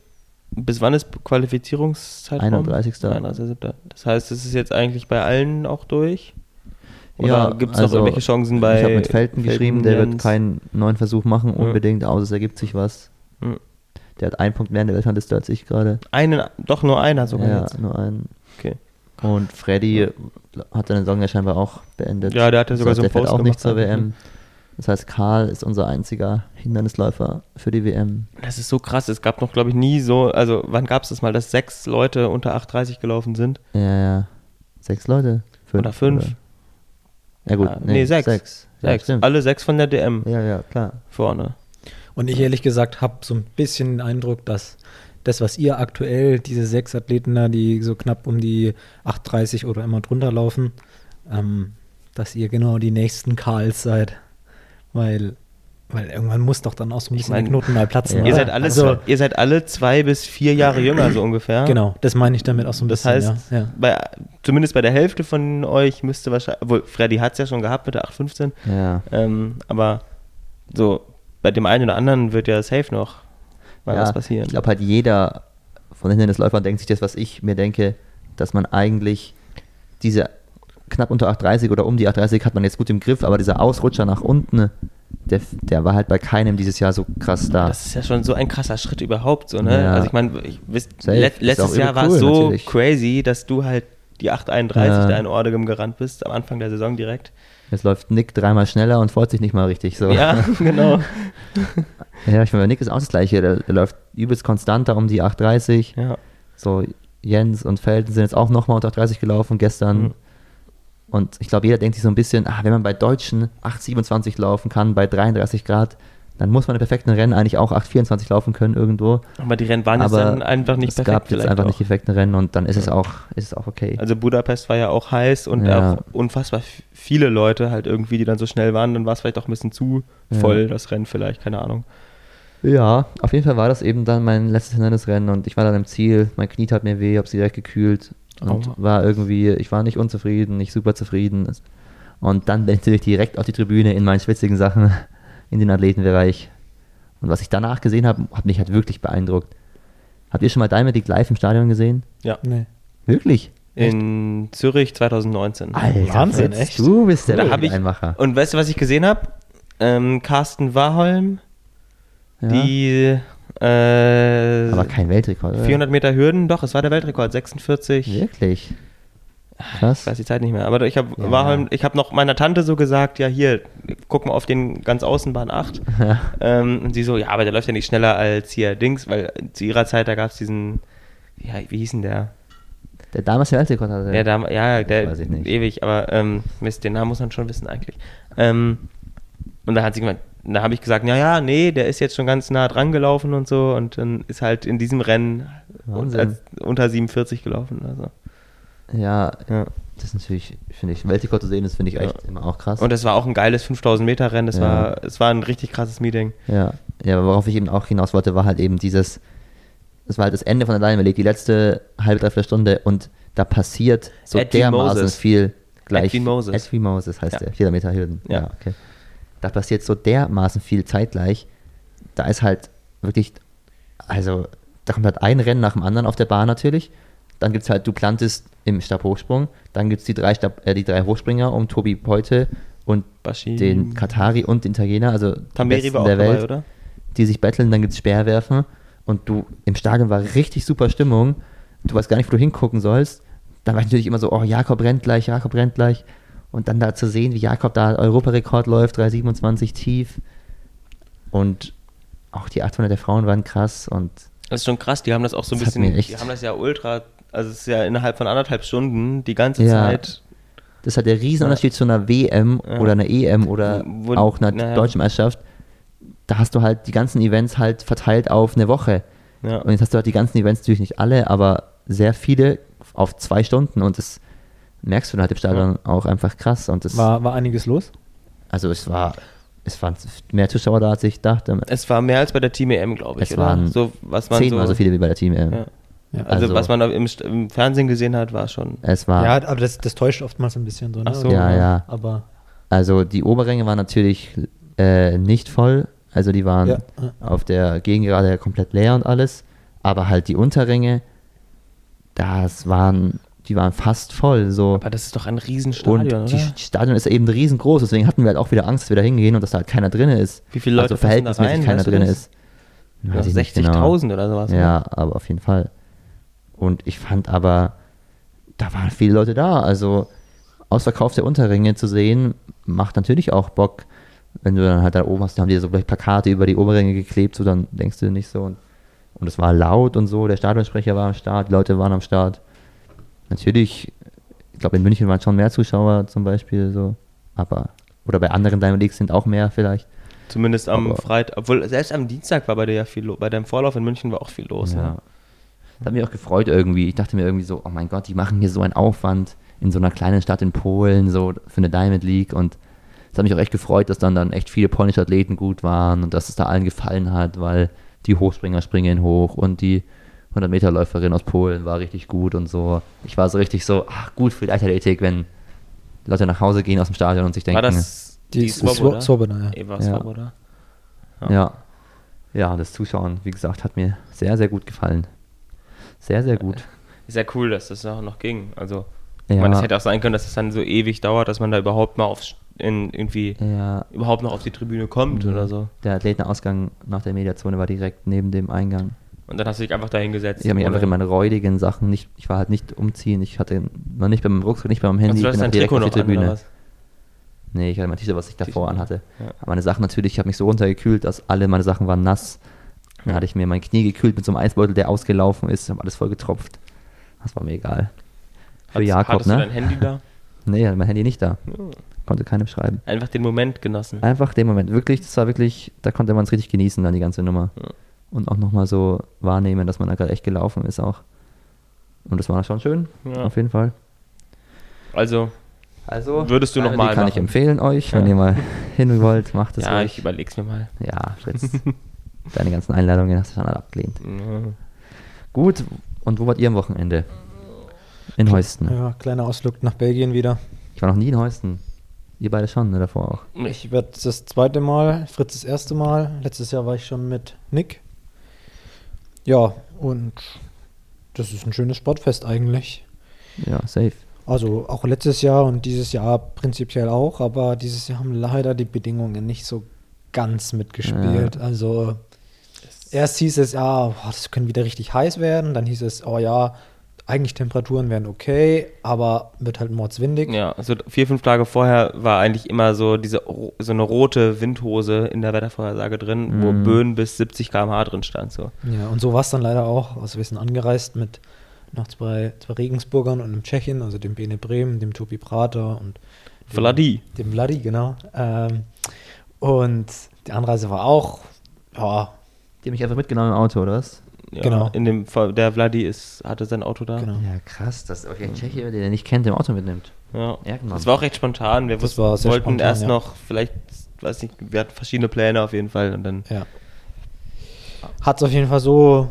Bis wann ist Qualifizierungszeitraum? 31.. 31.07.. Das heißt, es ist jetzt eigentlich bei allen auch durch? Oder Ja, gibt es also, noch irgendwelche Chancen bei. ich habe mit Felten geschrieben, der wird keinen neuen Versuch machen, unbedingt, außer es ergibt sich was. Ja. Der hat einen Punkt mehr in der Weltrangliste als ich gerade. Einen, doch nur einer sogar Ja, jetzt. nur einen. Okay. Und Freddy hat seine Saison ja scheinbar auch beendet. Ja, der hat ja sogar so der einen Post auch nicht zur ja. WM. Das heißt, Karl ist unser einziger Hindernisläufer für die WM. Das ist so krass. Es gab noch, glaube ich, nie so. Also, wann gab es das mal, dass sechs Leute unter 8,30 gelaufen sind? Ja, ja. Sechs Leute? Oder fünf? Ja gut, Ah, nee, sechs. Sechs. Ja, Sechs. stimmt. Alle sechs von der DM Ja, ja, klar. vorne. Und ich ehrlich gesagt habe so ein bisschen den Eindruck, dass das, was ihr aktuell, diese sechs Athleten da, die so knapp um die 8,30 oder immer drunter laufen, ähm, dass ihr genau die nächsten Karls seid. Weil, weil irgendwann muss doch dann auch so ein Ich bisschen mein, der Knoten mal platzen. Ja. Ihr, seid alle, also, zwei, ihr seid alle zwei bis vier Jahre jünger, so ungefähr. Genau, das meine ich damit auch so ein Das bisschen. heißt, ja, ja. Bei, zumindest bei der Hälfte von euch müsste wahrscheinlich, obwohl Freddy hat es ja schon gehabt mit der 815, Ja. ähm, aber so bei dem einen oder anderen wird ja safe noch mal ja, was passieren. Ich glaube halt jeder von Hindernisläufern denkt sich das, was ich mir denke, dass man eigentlich diese knapp unter 830 oder um die 830 hat man jetzt gut im Griff, aber dieser Ausrutscher nach unten, der, der war halt bei keinem dieses Jahr so krass da. Das ist ja schon so ein krasser Schritt überhaupt, so, ne? Ja. Also ich meine, let, letztes Jahr war es so natürlich. crazy, dass du halt die 831 Ja. da in Ordegem gerannt bist, am Anfang der Saison direkt. Jetzt läuft Nick dreimal schneller und freut sich nicht mal richtig so. Ja, (laughs) genau. ja ich meine, Nick ist auch das gleiche, der, der läuft übelst konstant da um die 830. Ja. So, Jens und Felden sind jetzt auch nochmal unter 30 gelaufen gestern. Mhm. Und ich glaube, jeder denkt sich so ein bisschen, ah, wenn man bei Deutschen 8,27 laufen kann, bei 33 Grad, dann muss man im perfekten Rennen eigentlich auch 8,24 laufen können irgendwo. Aber die Rennen waren jetzt Aber dann einfach nicht es perfekt. gab jetzt einfach auch. nicht die perfekten Rennen und dann ist es auch, ist es auch okay. Also Budapest war ja auch heiß und Ja. auch unfassbar viele Leute halt irgendwie, die dann so schnell waren, dann war es vielleicht auch ein bisschen zu Ja. voll, das Rennen vielleicht, keine Ahnung. Ja, auf jeden Fall war das eben dann mein letztes Hindernisrennen und ich war dann im Ziel. Mein Knie tat mir weh, hab's direkt gekühlt und Aua. war irgendwie, ich war nicht unzufrieden, nicht super zufrieden. Und dann bin ich direkt auf die Tribüne in meinen schwitzigen Sachen in den Athletenbereich. Und was ich danach gesehen habe, hat mich halt wirklich beeindruckt. Habt ihr schon mal Diamond League live im Stadion gesehen? Ja. Nee. Wirklich? In Zürich 2019. Alter, Wahnsinn, Fritz, echt? Du bist der Da hab ich- Einmacher. Und weißt du, was ich gesehen habe? Ähm, Carsten Warholm, Ja. die äh, Aber kein Weltrekord. oder? 400 Meter Hürden, doch, es war der Weltrekord, 46. Wirklich? Ich Krass. weiß die Zeit nicht mehr, aber ich habe Ja. Warholm, ich habe noch meiner Tante so gesagt, ja hier, guck mal auf den ganz Außenbahn 8. (laughs) Ja. Ähm, und sie so, ja, aber der läuft ja nicht schneller als hier Dings, weil zu ihrer Zeit, da gab es diesen, ja, wie hieß denn der? Der damals der Weltrekord hatte. Ja, da, ja, der weiß ich nicht. ewig, aber ähm, Mist, den Namen muss man schon wissen eigentlich. Ähm, und da hat sie gemeint, da habe ich gesagt, ja, ja, nee, der ist jetzt schon ganz nah dran gelaufen und so und dann ist halt in diesem Rennen Wahnsinn. unter 47 gelaufen. Also. Ja, Ja. das ist natürlich, finde ich, Weltrekord zu sehen, das finde ich Ja. echt immer auch krass. Und es war auch ein geiles 5000 Meter Rennen, es, Ja. war, es war ein richtig krasses Meeting. ja. ja, aber worauf ich eben auch hinaus wollte, war halt eben dieses, das war halt das Ende von der League, die letzte halbe, dreiviertel Stunde und da passiert so Edwin dermaßen Moses. viel gleich. Edwin Moses. Edwin Moses heißt Ja. der, 400 Meter Hürden. Ja. okay. Da passiert so dermaßen viel zeitgleich. Da ist halt wirklich, also da kommt halt ein Rennen nach dem anderen auf der Bahn natürlich. Dann gibt es halt Duplantis im Stabhochsprung. Dann gibt es die, drei Stab, äh, die drei Hochspringer um Tobi Peute und Baschi. den Katari und den Italiener, also die Tamberi Besten war auch der dabei, Welt, oder? die sich betteln. Dann gibt es Speerwerfen und du im Stadion war richtig super Stimmung. Du weißt gar nicht, wo du hingucken sollst. Dann war ich natürlich immer so, oh, Jakob rennt gleich, Jakob rennt gleich. Und dann da zu sehen, wie Jakob da Europarekord läuft, 3,27 tief. Und auch die 800 der Frauen waren krass und Das ist schon krass, die haben das auch so ein bisschen, echt- die haben das ja ultra, also es ist ja innerhalb von anderthalb Stunden die ganze Ja. Zeit. das hat der Riesenunterschied zu einer WM Ja. oder einer EM oder Wo- auch einer naja. deutschen Meisterschaft. Da hast du halt die ganzen Events halt verteilt auf eine Woche. Ja. Und jetzt hast du halt die ganzen Events natürlich nicht alle, aber sehr viele auf zwei Stunden und das merkst du dann halt im Stadion auch einfach krass. Und das, War, war einiges los? also es war, es waren mehr Zuschauer da, als ich dachte. Es war mehr als bei der Team EM, glaube ich, Es oder? waren so, was man Zehnmal so, so viele wie bei der Team. EM. Ja. Ja. Also, Also- was man im, St- im Fernsehen gesehen hat, war schon. Es war, Ja, aber das, das täuscht oftmals ein bisschen so. Ne? Ach so. Ja, ja. Aber also die Oberränge waren natürlich äh, nicht voll. Also die waren Ja, auf der Gegengerade komplett leer und alles. Aber halt die Unterränge, das waren, die waren fast voll. So. Aber das ist doch ein Riesenstadion, und oder? die Stadion ist eben riesengroß, deswegen hatten wir halt auch wieder Angst, dass wir da hingehen und dass da halt keiner drin ist. Wie viele Leute also passen da verhältnismäßig rein, keiner drin ist. Ja, ich nicht genau. 60.000 oder sowas. ne? Ja, aber auf jeden Fall. Und ich fand aber, da waren viele Leute da. Also Ausverkauf der Unterringe zu sehen, macht natürlich auch Bock. Wenn du dann halt da oben hast, da haben die so gleich Plakate über die Oberringe geklebt, so dann denkst du nicht so. Und, und es war laut und so, der Stadionsprecher war am Start, die Leute waren am Start. Natürlich, ich glaube in München waren schon mehr Zuschauer zum Beispiel so, aber oder bei anderen Diamond Leagues sind auch mehr vielleicht. Zumindest am Freitag, obwohl selbst am Dienstag war bei dir ja viel los. Bei deinem Vorlauf in München war auch viel los. Ja. Ne? Das hat mich auch gefreut irgendwie. Ich dachte mir irgendwie so, oh mein Gott, die machen hier so einen Aufwand in so einer kleinen Stadt in Polen, so für eine Diamond League. Und es hat mich auch echt gefreut, dass dann, dann echt viele polnische Athleten gut waren und dass es da allen gefallen hat, weil die Hochspringer springen hoch und die 100-Meter-Läuferin aus Polen war richtig gut und so. Ich war so richtig so, ach gut für die Leichtathletik, wenn Leute nach Hause gehen aus dem Stadion und sich denken, War das Die, die Swoboda? Swoboda, Swoboda ja. Eva Ja. Swoboda. Ja. ja. das Zuschauen, wie gesagt, hat mir sehr, sehr gut gefallen. Sehr, sehr gut. Ist ja cool, dass das auch noch ging. Also, Ja. ich meine, es hätte auch sein können, dass es dann so ewig dauert, dass man da überhaupt mal aufs, in, irgendwie Ja, überhaupt noch auf die Tribüne kommt Mhm. oder so. Der Athletenausgang nach der Mediazone war direkt neben dem Eingang. Und dann hast du dich einfach da hingesetzt. Ich habe mich einfach in meine räudigen Sachen nicht, ich war halt nicht umziehen, ich hatte noch nicht beim Rucksack, nicht beim Handy, Also, du ich hast bin dein direkt Trikot auf die an, Tribüne. was? Nee, ich hatte mein T-Shirt, was ich davor anhatte. ja. Meine Sachen natürlich, ich habe mich so runtergekühlt, dass alle meine Sachen waren nass. Dann hatte ich mir mein Knie gekühlt mit so einem Eisbeutel, der ausgelaufen ist, habe alles voll getropft. Das war mir egal. Für Hattest- Jakob, hattest du dein ne? Handy da? (laughs) Nee, mein Handy nicht da. Ja. Konnte keinem schreiben. Einfach den Moment genossen. Einfach den Moment. Wirklich, das war wirklich, da konnte man es richtig genießen, dann die ganze Nummer. Ja. Und auch nochmal so wahrnehmen, dass man da gerade echt gelaufen ist auch. Und das war schon schön, Ja. auf jeden Fall. Also, Also, Würdest du noch die mal kann ich machen? empfehlen euch, wenn ihr mal (laughs) hin wollt, macht es ja, ruhig. ich überleg's mir mal. Ja, Fritz, (laughs) deine ganzen Einladungen hast du schon alle abgelehnt. Ja. Gut, und wo wart ihr am Wochenende? In Heusten. Ja, kleiner Ausflug nach Belgien wieder. Ich war noch nie in Heusten. Ihr beide schon, ne, davor auch. Ich werde das zweite Mal, Fritz das erste Mal. Letztes Jahr war ich schon mit Nick. Ja, und das ist ein schönes Sportfest eigentlich. Ja, safe. Also auch letztes Jahr und dieses Jahr prinzipiell auch, aber dieses Jahr haben leider die Bedingungen nicht so ganz mitgespielt. Ja. Also erst hieß es, ja, boah, das können wieder richtig heiß werden, dann hieß es, oh ja, eigentlich Temperaturen wären okay, aber wird halt mordswindig. Ja, also vier, fünf Tage vorher war eigentlich immer so diese so eine rote Windhose in der Wettervorhersage drin, wo Mhm. Böen bis 70 km/h drin stand. So. Ja, und so war es dann leider auch. Also wir sind angereist mit noch zwei, zwei Regensburgern und einem Tschechen, also dem Bene Bremen, dem Tobi Prater und dem, Vladi. dem Vladi, genau. Ähm, und die Anreise war auch, ja, Die haben mich einfach mitgenommen im Auto, oder was? Ja, Genau. In dem Fall, der Vladi ist, hatte sein Auto da. genau. Ja, krass, dass euch ein Tscheche, den ihr nicht kennt, im Auto mitnimmt. Ja. Ehrenmann. Das war auch recht spontan. Wir Das wussten, war sehr wollten spontan, erst ja. noch, vielleicht, weiß nicht, wir hatten verschiedene Pläne auf jeden Fall und dann. Ja. Hat es auf jeden Fall so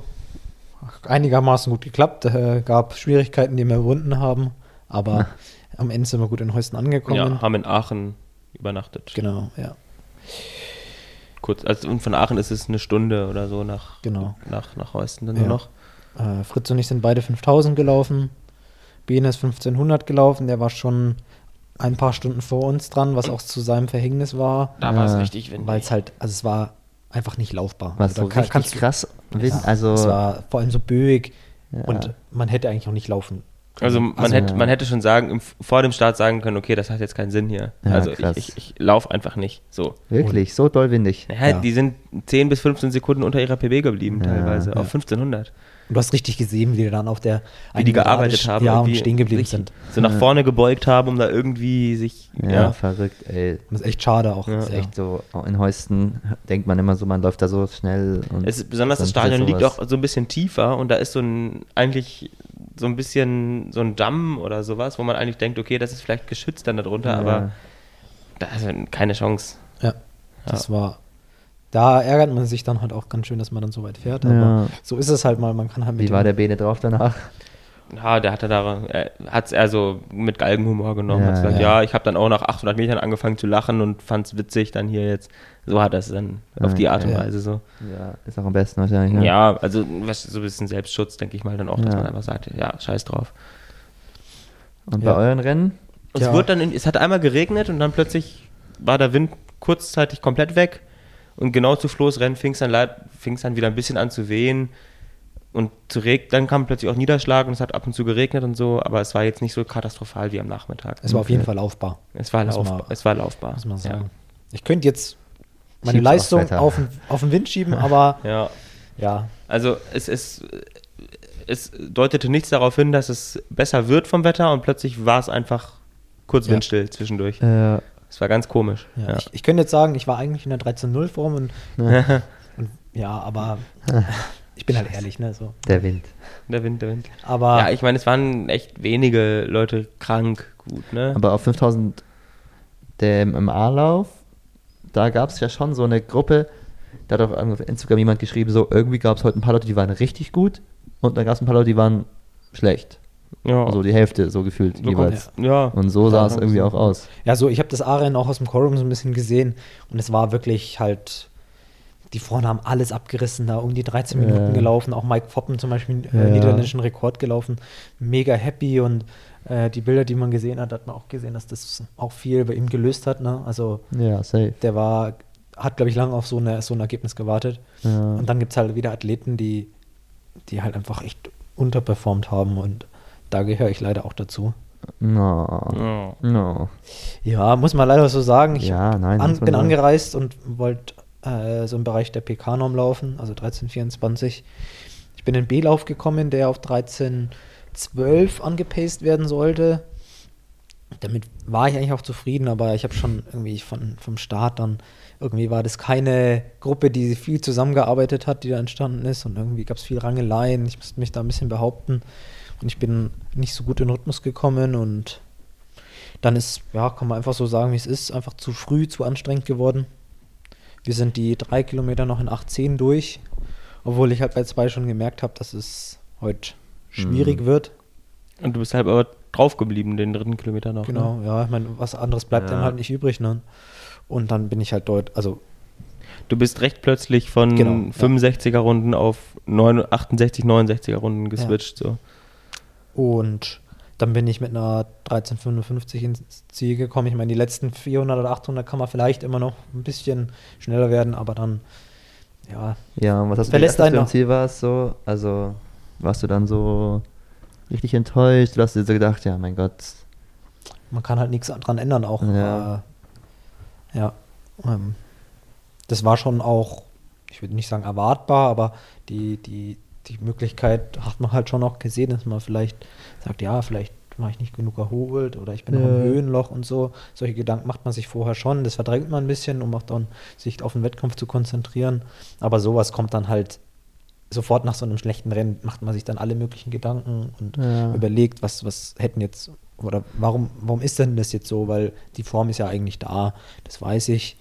einigermaßen gut geklappt. Äh, gab Schwierigkeiten, die wir überwunden haben, aber (laughs) am Ende sind wir gut in Heusten angekommen. Ja, haben in Aachen übernachtet. Genau, ja. Kurz, also und von Aachen ist es eine Stunde oder so nach, Genau. nach, nach Heusten dann Ja. nur noch. Äh, Fritz und ich sind beide 5000 gelaufen. Bene ist 1500 gelaufen. Der war schon ein paar Stunden vor uns dran, was auch zu seinem Verhängnis war, Da war es Ja. richtig windig. weil es halt, also es war einfach nicht laufbar. Was also so da kann- richtig kannst du- krass Wind, Ja, also es war vor allem so böig Ja. und man hätte eigentlich auch nicht laufen. Also man, Also, hätte, ja. man hätte schon sagen, im, vor dem Start sagen können, okay, das hat jetzt keinen Sinn hier. Ja, also krass. ich, ich, ich laufe einfach nicht. So. wirklich so doll windig. Naja, Ja. Die sind 10 bis 15 Sekunden unter ihrer PB geblieben, teilweise, auf 1500. Und du hast richtig gesehen, wie die dann auf der Wie die gearbeitet haben. Ja, und stehen geblieben sind. So nach vorne gebeugt haben, um da irgendwie sich. Ja, Ja. verrückt, ey. Das ist echt schade auch. Ja. Das ist echt so, in Heusten denkt man immer so, man läuft da so schnell. Und Es ist, besonders das Stadion liegt auch so ein bisschen tiefer und da ist so ein, eigentlich so ein bisschen so ein Damm oder sowas, wo man eigentlich denkt, okay, das ist vielleicht geschützt dann darunter, Ja. aber da ist keine Chance. Ja, das war. Da ärgert man sich dann halt auch ganz schön, dass man dann so weit fährt. Aber Ja. so ist es halt mal. Man kann halt mit Wie war der Bene drauf danach? Ja, der hatte da, er hat es eher so mit Galgenhumor genommen. Ja, hat gesagt, ja. ja, ich habe dann auch nach 800 Metern angefangen zu lachen und fand es witzig dann hier jetzt. So hat er es dann auf die Art und Ja. Weise so. Ja, ist auch am besten wahrscheinlich. Ne? Ja, also was, so ein bisschen Selbstschutz, denke ich mal dann auch, dass man einfach sagt, ja, scheiß drauf. Und bei euren Rennen? Es wurde dann, in, es hat einmal geregnet und dann plötzlich war der Wind kurzzeitig komplett weg. Und genau zu Flo's Rennen fing es dann, fing's dann wieder ein bisschen an zu wehen. Und zu reg dann kam plötzlich auch Niederschlag und es hat ab und zu geregnet und so, aber es war jetzt nicht so katastrophal wie am Nachmittag. Es war auf jeden Fall laufbar, Es war laufbar. man- es war laufbar. muss man ja. sagen. Ich könnte jetzt meine Schieb's Leistung auf, den- auf den Wind schieben, aber (laughs) Ja. ja, Also es, es, es deutete nichts darauf hin, dass es besser wird vom Wetter und plötzlich war es einfach kurz Ja. windstill zwischendurch. Äh, Es war ganz komisch. ja. Ja. Ich, ich könnte jetzt sagen, ich war eigentlich in der 13-0-Form und, (laughs) und ja, aber ich bin halt ehrlich, ne? So. der Wind. Der Wind, der Wind. Aber Ja, ich meine, es waren echt wenige Leute krank, gut, ne? Aber auf 5000 dem im A-Lauf, da gab es ja schon so eine Gruppe, da hat auf Instagram jemand geschrieben, so irgendwie gab es heute ein paar Leute, die waren richtig gut und dann gab es ein paar Leute, die waren schlecht. Ja. Also die Hälfte so gefühlt So jeweils. kommt- ja. Und so sah Ja, es irgendwie so. auch aus. Ja, so, ich habe das A-Rennen auch aus dem Quorum so ein bisschen gesehen und es war wirklich halt, die Frauen haben alles abgerissen, da um die 13 Ja. Minuten gelaufen, auch Mike Foppen zum Beispiel Ja. äh, niederländischen Rekord gelaufen, mega happy und äh, die Bilder, die man gesehen hat, hat man auch gesehen, dass das auch viel bei ihm gelöst hat, ne? Also Ja, safe. der war, hat glaube ich lange auf so, eine, so ein Ergebnis gewartet Ja. und dann gibt es halt wieder Athleten, die, die halt einfach echt unterperformt haben und da gehöre ich leider auch dazu. No. Ja. No. Ja, muss man leider so sagen. Ich Ja, nein, an, bin angereist und wollte äh, so im Bereich der PK-Norm laufen, also 1324. Ich bin in B-Lauf gekommen, der auf 12 angepaced werden sollte. Damit war ich eigentlich auch zufrieden, aber ich habe schon irgendwie von, vom Start dann, irgendwie war das keine Gruppe, die viel zusammengearbeitet hat, die da entstanden ist und irgendwie gab es viel Rangeleien. Ich musste mich da ein bisschen behaupten und ich bin nicht so gut in Rhythmus gekommen und dann ist, ja, kann man einfach so sagen, wie es ist, einfach zu früh, zu anstrengend geworden. Wir sind die drei Kilometer noch in 8,10 durch, obwohl ich halt bei zwei schon gemerkt habe, dass es heute schwierig Mhm. wird. Und du bist halt aber drauf geblieben, den dritten Kilometer noch. Genau, Ne? ja, ich meine, was anderes bleibt Ja. dann halt nicht übrig, ne? Und dann bin ich halt dort, also Du bist recht plötzlich von Genau, ja. 65er Runden auf 9, 68, 69er Runden geswitcht. So. Und dann bin ich mit einer 1355 ins Ziel gekommen. Ich meine, die letzten 400 oder 800 kann man vielleicht immer noch ein bisschen schneller werden, aber dann, ja, Ja, was hast du Verlässt gedacht, als du noch. Ziel warst? So? Also, warst du dann so richtig enttäuscht? Du hast dir so gedacht, ja, mein Gott. man kann halt nichts dran ändern auch. Ja. Äh, ja. Ähm, das war schon auch, ich würde nicht sagen erwartbar, aber die, die, die Möglichkeit hat man halt schon auch gesehen, dass man vielleicht sagt, ja, vielleicht war ich nicht genug erholt oder ich bin noch im Ja. Höhenloch und so. Solche Gedanken macht man sich vorher schon. Das verdrängt man ein bisschen, um auch dann sich auf den Wettkampf zu konzentrieren. Aber sowas kommt dann halt sofort nach so einem schlechten Rennen, macht man sich dann alle möglichen Gedanken und Ja. überlegt, was, was hätten jetzt, oder warum, warum ist denn das jetzt so? Weil die Form ist ja eigentlich da, das weiß ich.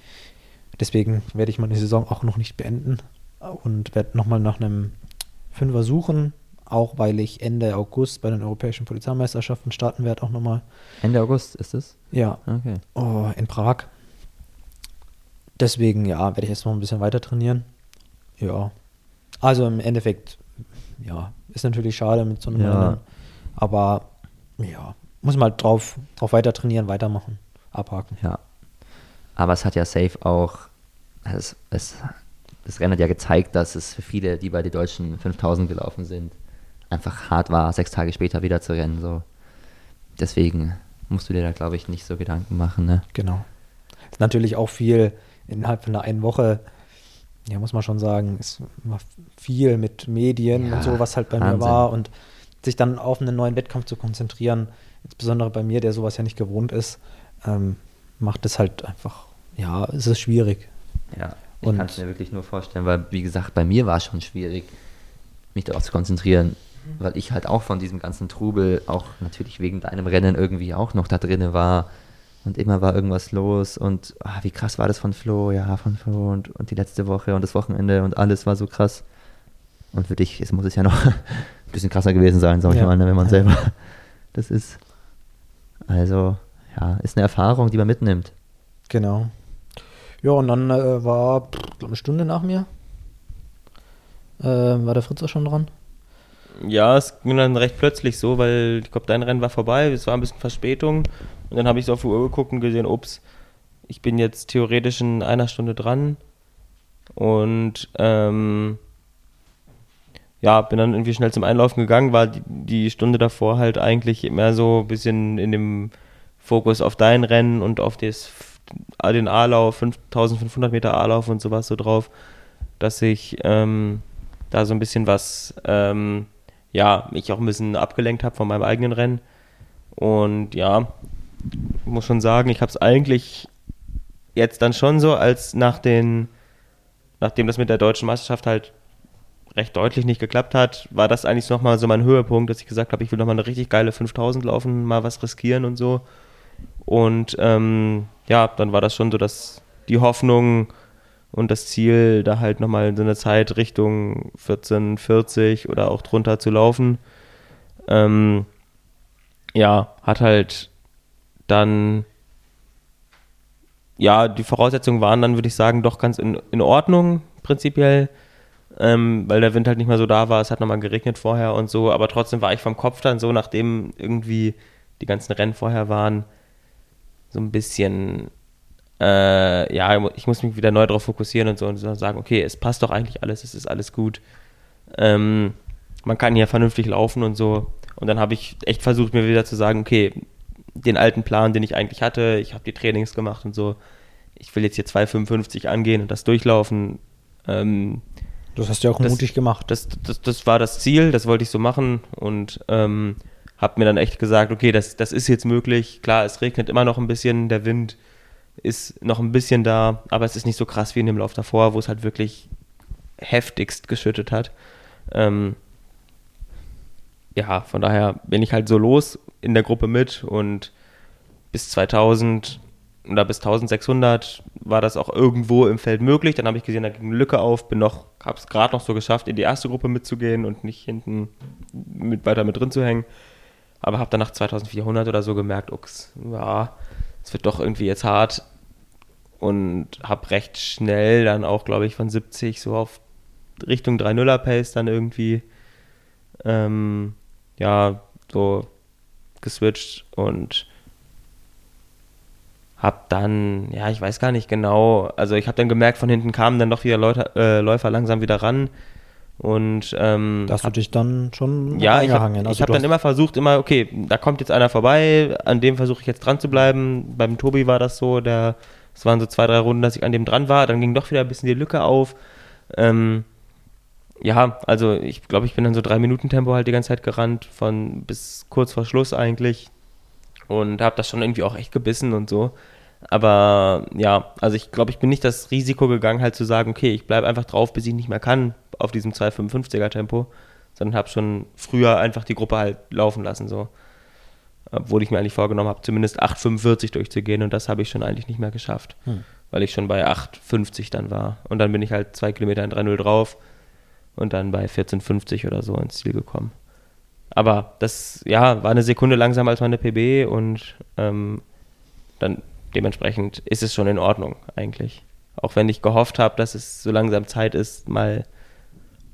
Deswegen werde ich meine Saison auch noch nicht beenden und werde nochmal nach einem Fünfer suchen, auch weil ich Ende August bei den Europäischen Polizeimeisterschaften starten werde, auch nochmal. Ende August ist es? Ja, Okay. oh, in Prag. Deswegen, ja, werde ich jetzt noch ein bisschen weiter trainieren. Ja. Also im Endeffekt, ja, ist natürlich schade mit so einem Ja. Rennen. Aber ja, muss man halt drauf, drauf weiter trainieren, weitermachen, abhaken. Ja. Aber es hat ja safe auch, es, es, das Rennen hat ja gezeigt, dass es für viele, die bei den deutschen 5000 gelaufen sind, einfach hart war, sechs Tage später wieder zu rennen. So. Deswegen musst du dir da, glaube ich, nicht so Gedanken machen. Ne? Genau. Ist natürlich auch viel innerhalb von einer einen Woche, ja, muss man schon sagen, war viel mit Medien Ja, und so, was halt bei Wahnsinn. mir war und sich dann auf einen neuen Wettkampf zu konzentrieren, insbesondere bei mir, der sowas ja nicht gewohnt ist, ähm, macht es halt einfach, ja, es ist schwierig. Ja, ich kann es mir wirklich nur vorstellen, weil, wie gesagt, bei mir war es schon schwierig, mich darauf zu konzentrieren, weil ich halt auch von diesem ganzen Trubel, auch natürlich wegen deinem Rennen irgendwie auch noch da drinne war und immer war irgendwas los und ah, wie krass war das von Flo, ja, von Flo und, und die letzte Woche und das Wochenende und alles war so krass. Und für dich es muss es ja noch (laughs) ein bisschen krasser gewesen sein, sag ich Ja. mal, ne, wenn man Ja. selber (laughs) das ist. Also, ja, ist eine Erfahrung, die man mitnimmt. Genau. Ja, und dann äh, war, glaube eine Stunde nach mir, äh, war der Fritz auch schon dran. Ja, es ging dann recht plötzlich so, weil ich glaube, dein Rennen war vorbei, es war ein bisschen Verspätung. Und dann habe ich so auf die Uhr geguckt und gesehen, ups, ich bin jetzt theoretisch in einer Stunde dran. Und ähm, ja, bin dann irgendwie schnell zum Einlaufen gegangen, war die, die Stunde davor halt eigentlich immer so ein bisschen in dem Fokus auf dein Rennen und auf das, den A-Lauf, 5500 Meter A-Lauf und sowas so drauf, dass ich ähm, da so ein bisschen was, ähm, ja, mich auch ein bisschen abgelenkt habe von meinem eigenen Rennen. Und ja, muss schon sagen, ich habe es eigentlich jetzt dann schon so, als nach den, nachdem das mit der deutschen Meisterschaft halt recht deutlich nicht geklappt hat, war das eigentlich nochmal so mein Höhepunkt, dass ich gesagt habe, ich will nochmal eine richtig geile 5000 laufen, mal was riskieren und so. Und ähm, ja, dann war das schon so, dass die Hoffnung und das Ziel, da halt nochmal so eine Zeit Richtung 1440 oder auch drunter zu laufen. Ähm, ja, hat halt dann, ja, die Voraussetzungen waren dann, würde ich sagen, doch ganz in, in Ordnung, prinzipiell, ähm, weil der Wind halt nicht mehr so da war, es hat nochmal geregnet vorher und so, aber trotzdem war ich vom Kopf dann so, nachdem irgendwie die ganzen Rennen vorher waren, so ein bisschen, äh, ja, ich muss mich wieder neu darauf fokussieren und so und so sagen, okay, es passt doch eigentlich alles, es ist alles gut. Ähm, man kann hier vernünftig laufen und so. Und dann habe ich echt versucht, mir wieder zu sagen, okay, den alten Plan, den ich eigentlich hatte, ich habe die Trainings gemacht und so, ich will jetzt hier 2,55 angehen und das durchlaufen. Ähm, Das hast du ja auch Das- mutig gemacht. das, das, das war das Ziel, das wollte ich so machen und ähm, habe mir dann echt gesagt, okay, das, das ist jetzt möglich. Klar, es regnet immer noch ein bisschen, der Wind ist noch ein bisschen da, aber es ist nicht so krass wie in dem Lauf davor, wo es halt wirklich heftigst geschüttet hat. Ähm, ja, von daher bin ich halt so los in der Gruppe mit und bis 2000 oder bis 1600 war das auch irgendwo im Feld möglich. Dann habe ich gesehen, da ging eine Lücke auf, bin noch, habe es gerade noch so geschafft, in die erste Gruppe mitzugehen und nicht hinten mit, weiter mit drin zu hängen. Aber habe dann nach 2400 oder so gemerkt, ups, ja, es wird doch irgendwie jetzt hart. Und habe recht schnell dann auch, glaube ich, von 70 so auf Richtung 3-0er Pace dann irgendwie ähm, ja, so geswitcht und hab dann, ja, ich weiß gar nicht genau, also ich habe dann gemerkt, von hinten kamen dann doch wieder Leute, äh, Läufer langsam wieder ran und ähm, Da hast du dich dann schon ja, ich habe Also hab dann immer versucht, immer, okay, da kommt jetzt einer vorbei, an dem versuche ich jetzt dran zu bleiben. Beim Tobi war das so, der, es waren so zwei, drei Runden, dass ich an dem dran war, dann ging doch wieder ein bisschen die Lücke auf. Ähm, ja, also ich glaube, ich bin dann so drei Minuten Tempo halt die ganze Zeit gerannt, von bis kurz vor Schluss eigentlich. Und habe das schon irgendwie auch echt gebissen und so. Aber ja, also ich glaube, ich bin nicht das Risiko gegangen, halt zu sagen, okay, ich bleibe einfach drauf, bis ich nicht mehr kann auf diesem 255er Tempo, sondern habe schon früher einfach die Gruppe halt laufen lassen, so. Obwohl ich mir eigentlich vorgenommen habe, zumindest 8,45 durchzugehen und das habe ich schon eigentlich nicht mehr geschafft, Hm. weil ich schon bei 8,50 dann war. Und dann bin ich halt zwei Kilometer in 3,0 drauf und dann bei 14,50 oder so ins Ziel gekommen. Aber das, ja, war eine Sekunde langsamer als meine PB und ähm, dann dementsprechend ist es schon in Ordnung eigentlich. Auch wenn ich gehofft habe, dass es so langsam Zeit ist, mal.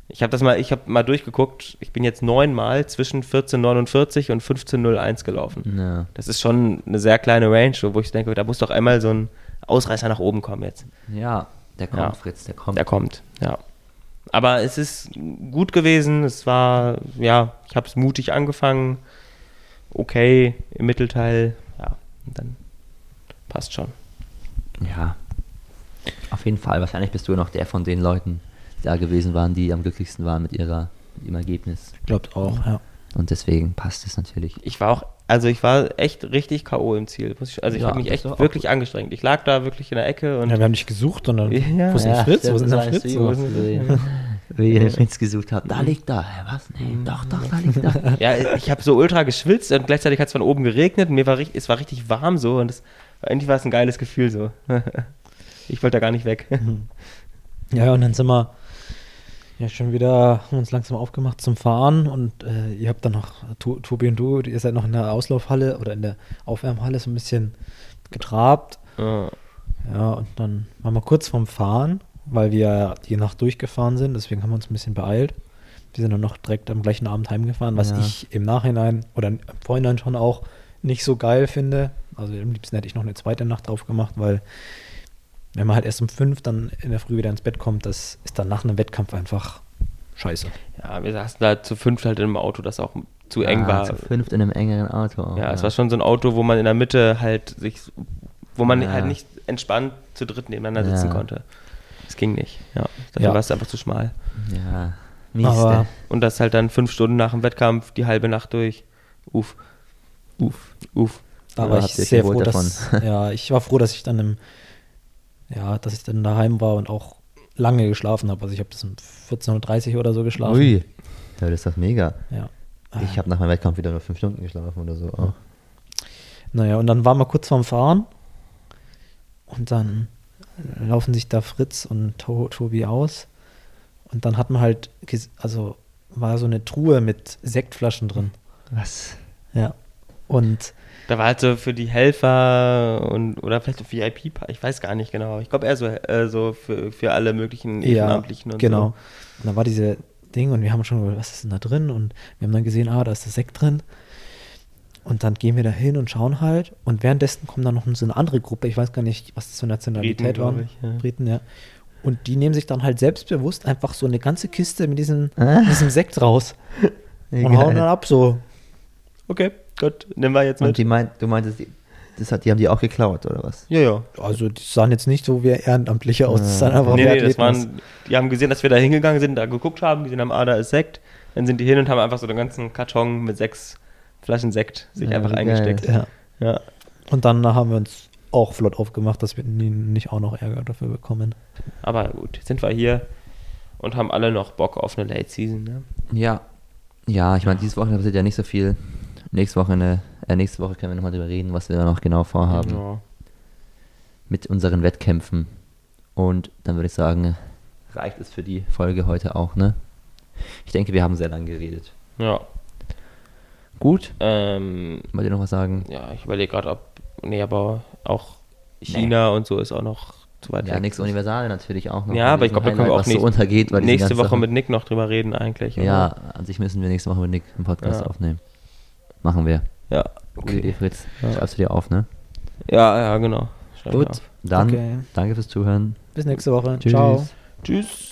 Ich habe das mal, ich habe mal durchgeguckt. Ich bin jetzt neunmal zwischen 14,49 und 15,01 gelaufen. Ja. Das ist schon eine sehr kleine Range, wo ich denke, da muss doch einmal so ein Ausreißer nach oben kommen jetzt. ja, der kommt, Ja. Fritz, der kommt. Der kommt, ja. Aber es ist gut gewesen. Es war, ja, ich habe es mutig angefangen. Okay, im Mittelteil, ja, und dann passt schon. Ja. Auf jeden Fall. Wahrscheinlich bist du noch der von den Leuten, die da gewesen waren, die am glücklichsten waren mit ihrer, mit ihrem Ergebnis. Glaubt auch, ja. Und deswegen passt es natürlich. Ich war auch, also ich war echt richtig K.O. im Ziel. Ich, also ich Ja, habe mich das echt wirklich angestrengt. Ich lag da wirklich in der Ecke und ja. Wir haben dich gesucht und dann, Ja. wo ist denn Fritz? Wo ist denn Fritz? was (laughs) du- Wie ihr den Fritz gesucht habt. Da liegt er. Hä, Was? Nee, doch, doch, da liegt er. ja, ich habe so ultra geschwitzt und gleichzeitig hat es von oben geregnet und mir war richtig, es war richtig warm so und es, eigentlich war es ein geiles Gefühl so. (laughs) ich wollte da gar nicht weg. Ja, und dann sind wir ja schon wieder, haben uns langsam aufgemacht zum Fahren und äh, ihr habt dann noch, Tobi und du, ihr seid noch in der Auslaufhalle oder in der Aufwärmhalle so ein bisschen getrabt. Ja. Ja, und dann waren wir kurz vorm Fahren, weil wir die Nacht durchgefahren sind, deswegen haben wir uns ein bisschen beeilt. Wir sind dann noch direkt am gleichen Abend heimgefahren, was Ja. ich im Nachhinein oder im Vorhinein schon auch nicht so geil finde. Also am liebsten hätte ich noch eine zweite Nacht drauf gemacht, weil wenn man halt erst um fünf dann in der Früh wieder ins Bett kommt, das ist dann nach einem Wettkampf einfach scheiße. Ja, wir saßen da zu fünft halt in einem Auto, das auch zu eng Ah, war. Zu fünft in einem engeren Auto. Ja, es war schon so ein Auto, wo man in der Mitte halt sich, wo man Ja. halt nicht entspannt zu dritt nebeneinander sitzen Ja. konnte. Das ging nicht. Ja, dafür Ja. war es einfach zu schmal. Ja, mies. Aber der. Und das halt dann fünf Stunden nach dem Wettkampf, die halbe Nacht durch. Uff. Uff. Uff. Da war ich sehr froh, dass, (laughs) ja, ich war froh, dass ich dann im, ja, dass ich dann daheim war und auch lange geschlafen habe. Also ich habe bis um 14.30 Uhr oder so geschlafen. Ui. Ja, das ist doch mega. Ja. Ich habe nach meinem Wettkampf wieder nur fünf Stunden geschlafen oder so. Oh. Naja, und dann waren wir kurz vorm Fahren und dann laufen sich da Fritz und to Tobi aus und dann hat man halt, also war so eine Truhe mit Sektflaschen drin. Was? Ja. Und Da war halt so für die Helfer und oder vielleicht so VIP, ich weiß gar nicht genau. Ich glaube eher so, äh, so für, für alle möglichen ja, Ehrenamtlichen und genau. so. Und da war diese Ding und wir haben schon, gedacht, was ist denn da drin? Und wir haben dann gesehen, ah, da ist der Sekt drin. Und dann gehen wir da hin und schauen halt. Und währenddessen kommt dann noch so eine andere Gruppe. Ich weiß gar nicht, was das für Nationalität Briten, waren. ich, ja. Briten, ja. Und die nehmen sich dann halt selbstbewusst einfach so eine ganze Kiste mit diesem, mit diesem Sekt raus. (laughs) Und hauen dann ab so. Okay, gut, nehmen wir jetzt Und mit. die meint, du meintest, die, Das hat, die haben die auch geklaut, oder was? Ja, ja. Also die sahen jetzt nicht so wie Ehrenamtliche aus. Das sahen einfach Nee, nee, das waren, die haben gesehen, dass wir da hingegangen sind, da geguckt haben, gesehen haben, ah, da ist Sekt. Dann sind die hin und haben einfach so den ganzen Karton mit sechs Flaschen Sekt sich Ja, einfach eingesteckt. Ja. Ja. Und dann haben wir uns auch flott aufgemacht, dass wir nie- nicht auch noch Ärger dafür bekommen. Aber gut, jetzt sind wir hier und haben alle noch Bock auf eine Late Season. Ne? Ja. Ja, ich meine, dieses Wochenende passiert ja nicht so viel. Nächste Woche, äh, nächste Woche können wir nochmal drüber reden, was wir da noch genau vorhaben Ja. mit unseren Wettkämpfen. Und dann würde ich sagen, reicht es für die Folge heute auch, ne? Ich denke, wir haben sehr lange geredet. ja. Gut. Ähm, Wollt ihr noch was sagen? ja, ich überlege gerade, ob. Nee, aber auch China und so ist auch noch zu weit Ja, nichts Universale natürlich auch noch. Ja, aber ich glaube, da können wir auch was so untergeht. nächste Woche Sachen. mit Nick noch drüber reden eigentlich. oder? Ja, an sich müssen wir nächste Woche mit Nick einen Podcast Ja. aufnehmen. Machen wir. Ja, Gute Idee, Fritz. Ja. Schreibst du dir auf, ne? ja, ja genau. Schreib Gut, dann Okay. danke fürs Zuhören. Bis nächste Woche. Tschüss. Ciao. Tschüss.